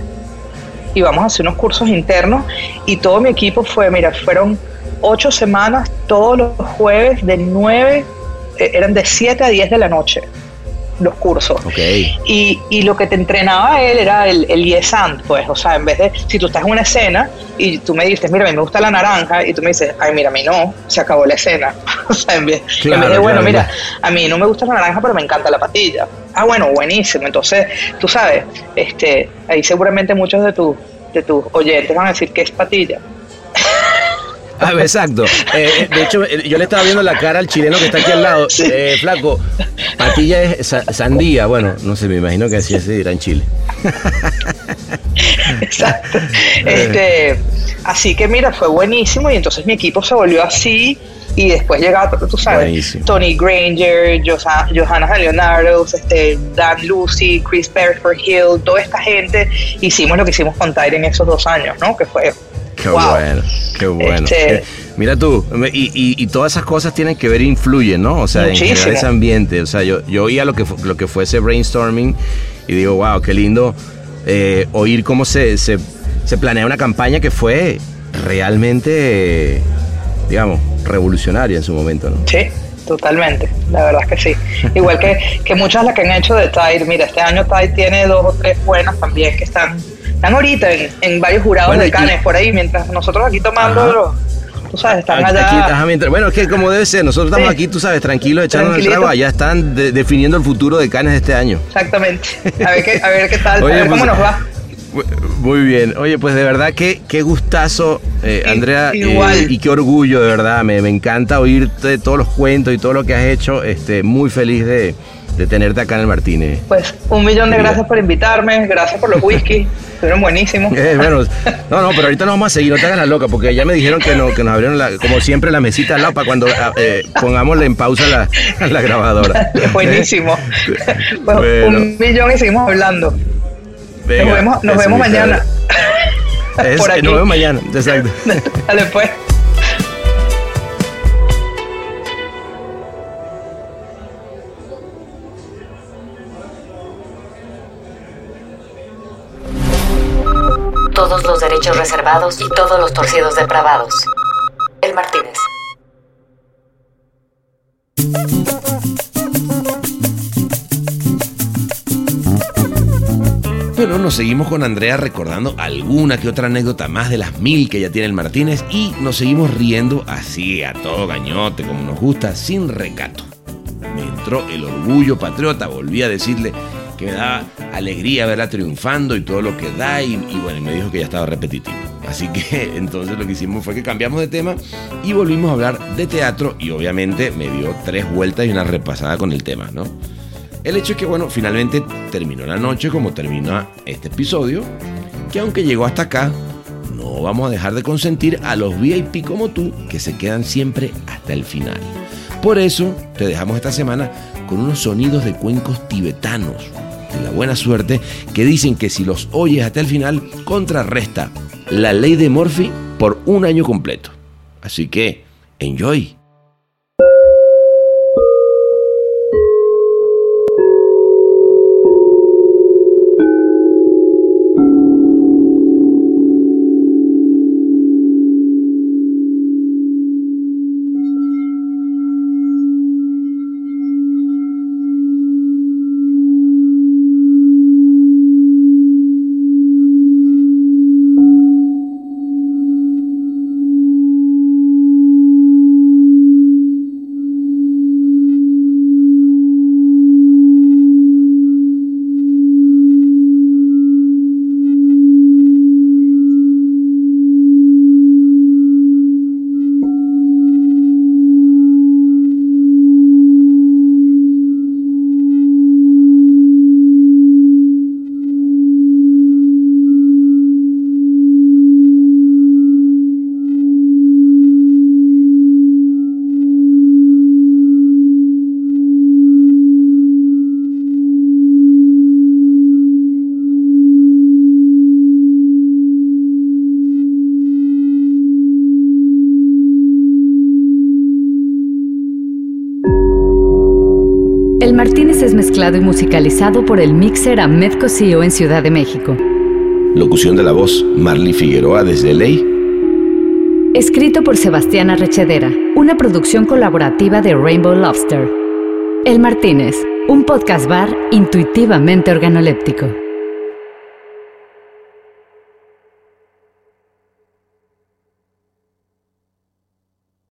Y vamos a hacer unos cursos internos. Y todo mi equipo fue, mira, fueron ocho semanas, todos los jueves de nueve, eh, eran de 7 a 10 de la noche los cursos. Ok. Y, y lo que te entrenaba él era el, el yes and, pues, o sea, en vez de, si tú estás en una escena y tú me dices, mira, a mí me gusta la naranja, y tú me dices, ay, mira, a mí no, se acabó la escena. <laughs> o sea, en vez, en Claro, vez de, bueno, claro, mira, a mí no me gusta la naranja, pero me encanta la patilla. Ah, bueno, buenísimo. Entonces, tú sabes, este, ahí seguramente muchos de, tus de tus oyentes van a decir que es patilla. Ah, exacto. Eh, eh, de hecho, eh, yo le estaba viendo la cara al chileno que está aquí al lado. Sí. Eh, flaco, patilla es sa- sandía. Bueno, no sé, me imagino que así se dirá en Chile. <laughs> Exacto. Este, así que mira, fue buenísimo y entonces mi equipo se volvió así y después llegaba, tú sabes, Buenísimo. Tony Granger, Johanna Leonardo, este, Dan Lucy, Chris Beresford Hill, toda esta gente, hicimos lo que hicimos con Tyre en esos dos años, ¿no? Que fue... Qué wow. bueno, qué bueno. Este- Eh, Mira tú, y, y- y todas esas cosas tienen que ver, influyen, ¿no? O sea, en general ese ambiente. O sea, yo, yo oía lo que, lo que fue ese brainstorming y digo, wow, qué lindo eh, oír cómo se, se, se planea una campaña que fue realmente, digamos, revolucionaria en su momento, ¿no? Sí, totalmente, la verdad es que sí. Igual que, que muchas las que han hecho de Tide, mira, este año Tide tiene dos o tres buenas también que están, están ahorita en, en varios jurados Bueno, de y- Cannes por ahí, mientras nosotros aquí tomando, tú sabes, están Aquí- allá. aquí- ajá, mientras- bueno, es que como debe ser, nosotros estamos Sí. aquí, tú sabes, tranquilos, echando el trago, allá están de- definiendo el futuro de Canes este año. Exactamente. A ver qué, a ver qué tal, <laughs> Oye, a ver pues, cómo nos va. Muy bien. Oye, pues de verdad que qué gustazo, eh, Andrea, eh, y qué orgullo, de verdad. Me, me encanta oírte todos los cuentos y todo lo que has hecho. Este, muy feliz de, de tenerte acá en el Martínez. Pues un millón de gracias por invitarme, gracias por los whisky, <laughs> fueron buenísimos. Eh, bueno, no, no, pero ahorita no vamos a seguir, no te hagas la loca, porque ya me dijeron que, no, que nos abrieron, la, como siempre, la mesita al lado para cuando ah, eh, pongámosle en pausa la, <laughs> la grabadora. <laughs> Buenísimo. Bueno, Un millón y seguimos hablando. nos vemos, nos vemos mañana. Por aquí. Nos vemos mañana, exacto. Dale pues. Reservados y todos los torcidos depravados. El Martínez. Bueno, nos seguimos con Andrea recordando alguna que otra anécdota más de las mil que ya tiene el Martínez y nos seguimos riendo así, a todo gañote, como nos gusta, sin recato. Me entró el orgullo patriota, volví a decirle que me daba alegría verla triunfando y todo lo que da y, bueno, me dijo que ya estaba repetitivo. Así que <laughs> entonces lo que hicimos fue que cambiamos de tema y volvimos a hablar de teatro y obviamente me dio tres vueltas y una repasada con el tema, ¿no? El hecho es que, bueno, finalmente terminó la noche como termina este episodio, que aunque llegó hasta acá, no vamos a dejar de consentir a los VIP como tú que se quedan siempre hasta el final. Por eso te dejamos esta semana con unos sonidos de cuencos tibetanos de la buena suerte que dicen que si los oyes hasta el final contrarresta la ley de Murphy por un año completo. Así que, enjoy. Mezclado y musicalizado por el mixer Ahmed Cosío en Ciudad de México. Locución de la voz, Marley Figueroa desde Ley. Escrito por Sebastián Arrechedera, una producción colaborativa de Rainbow Lobster. El Martínez, un podcast bar intuitivamente organoléptico.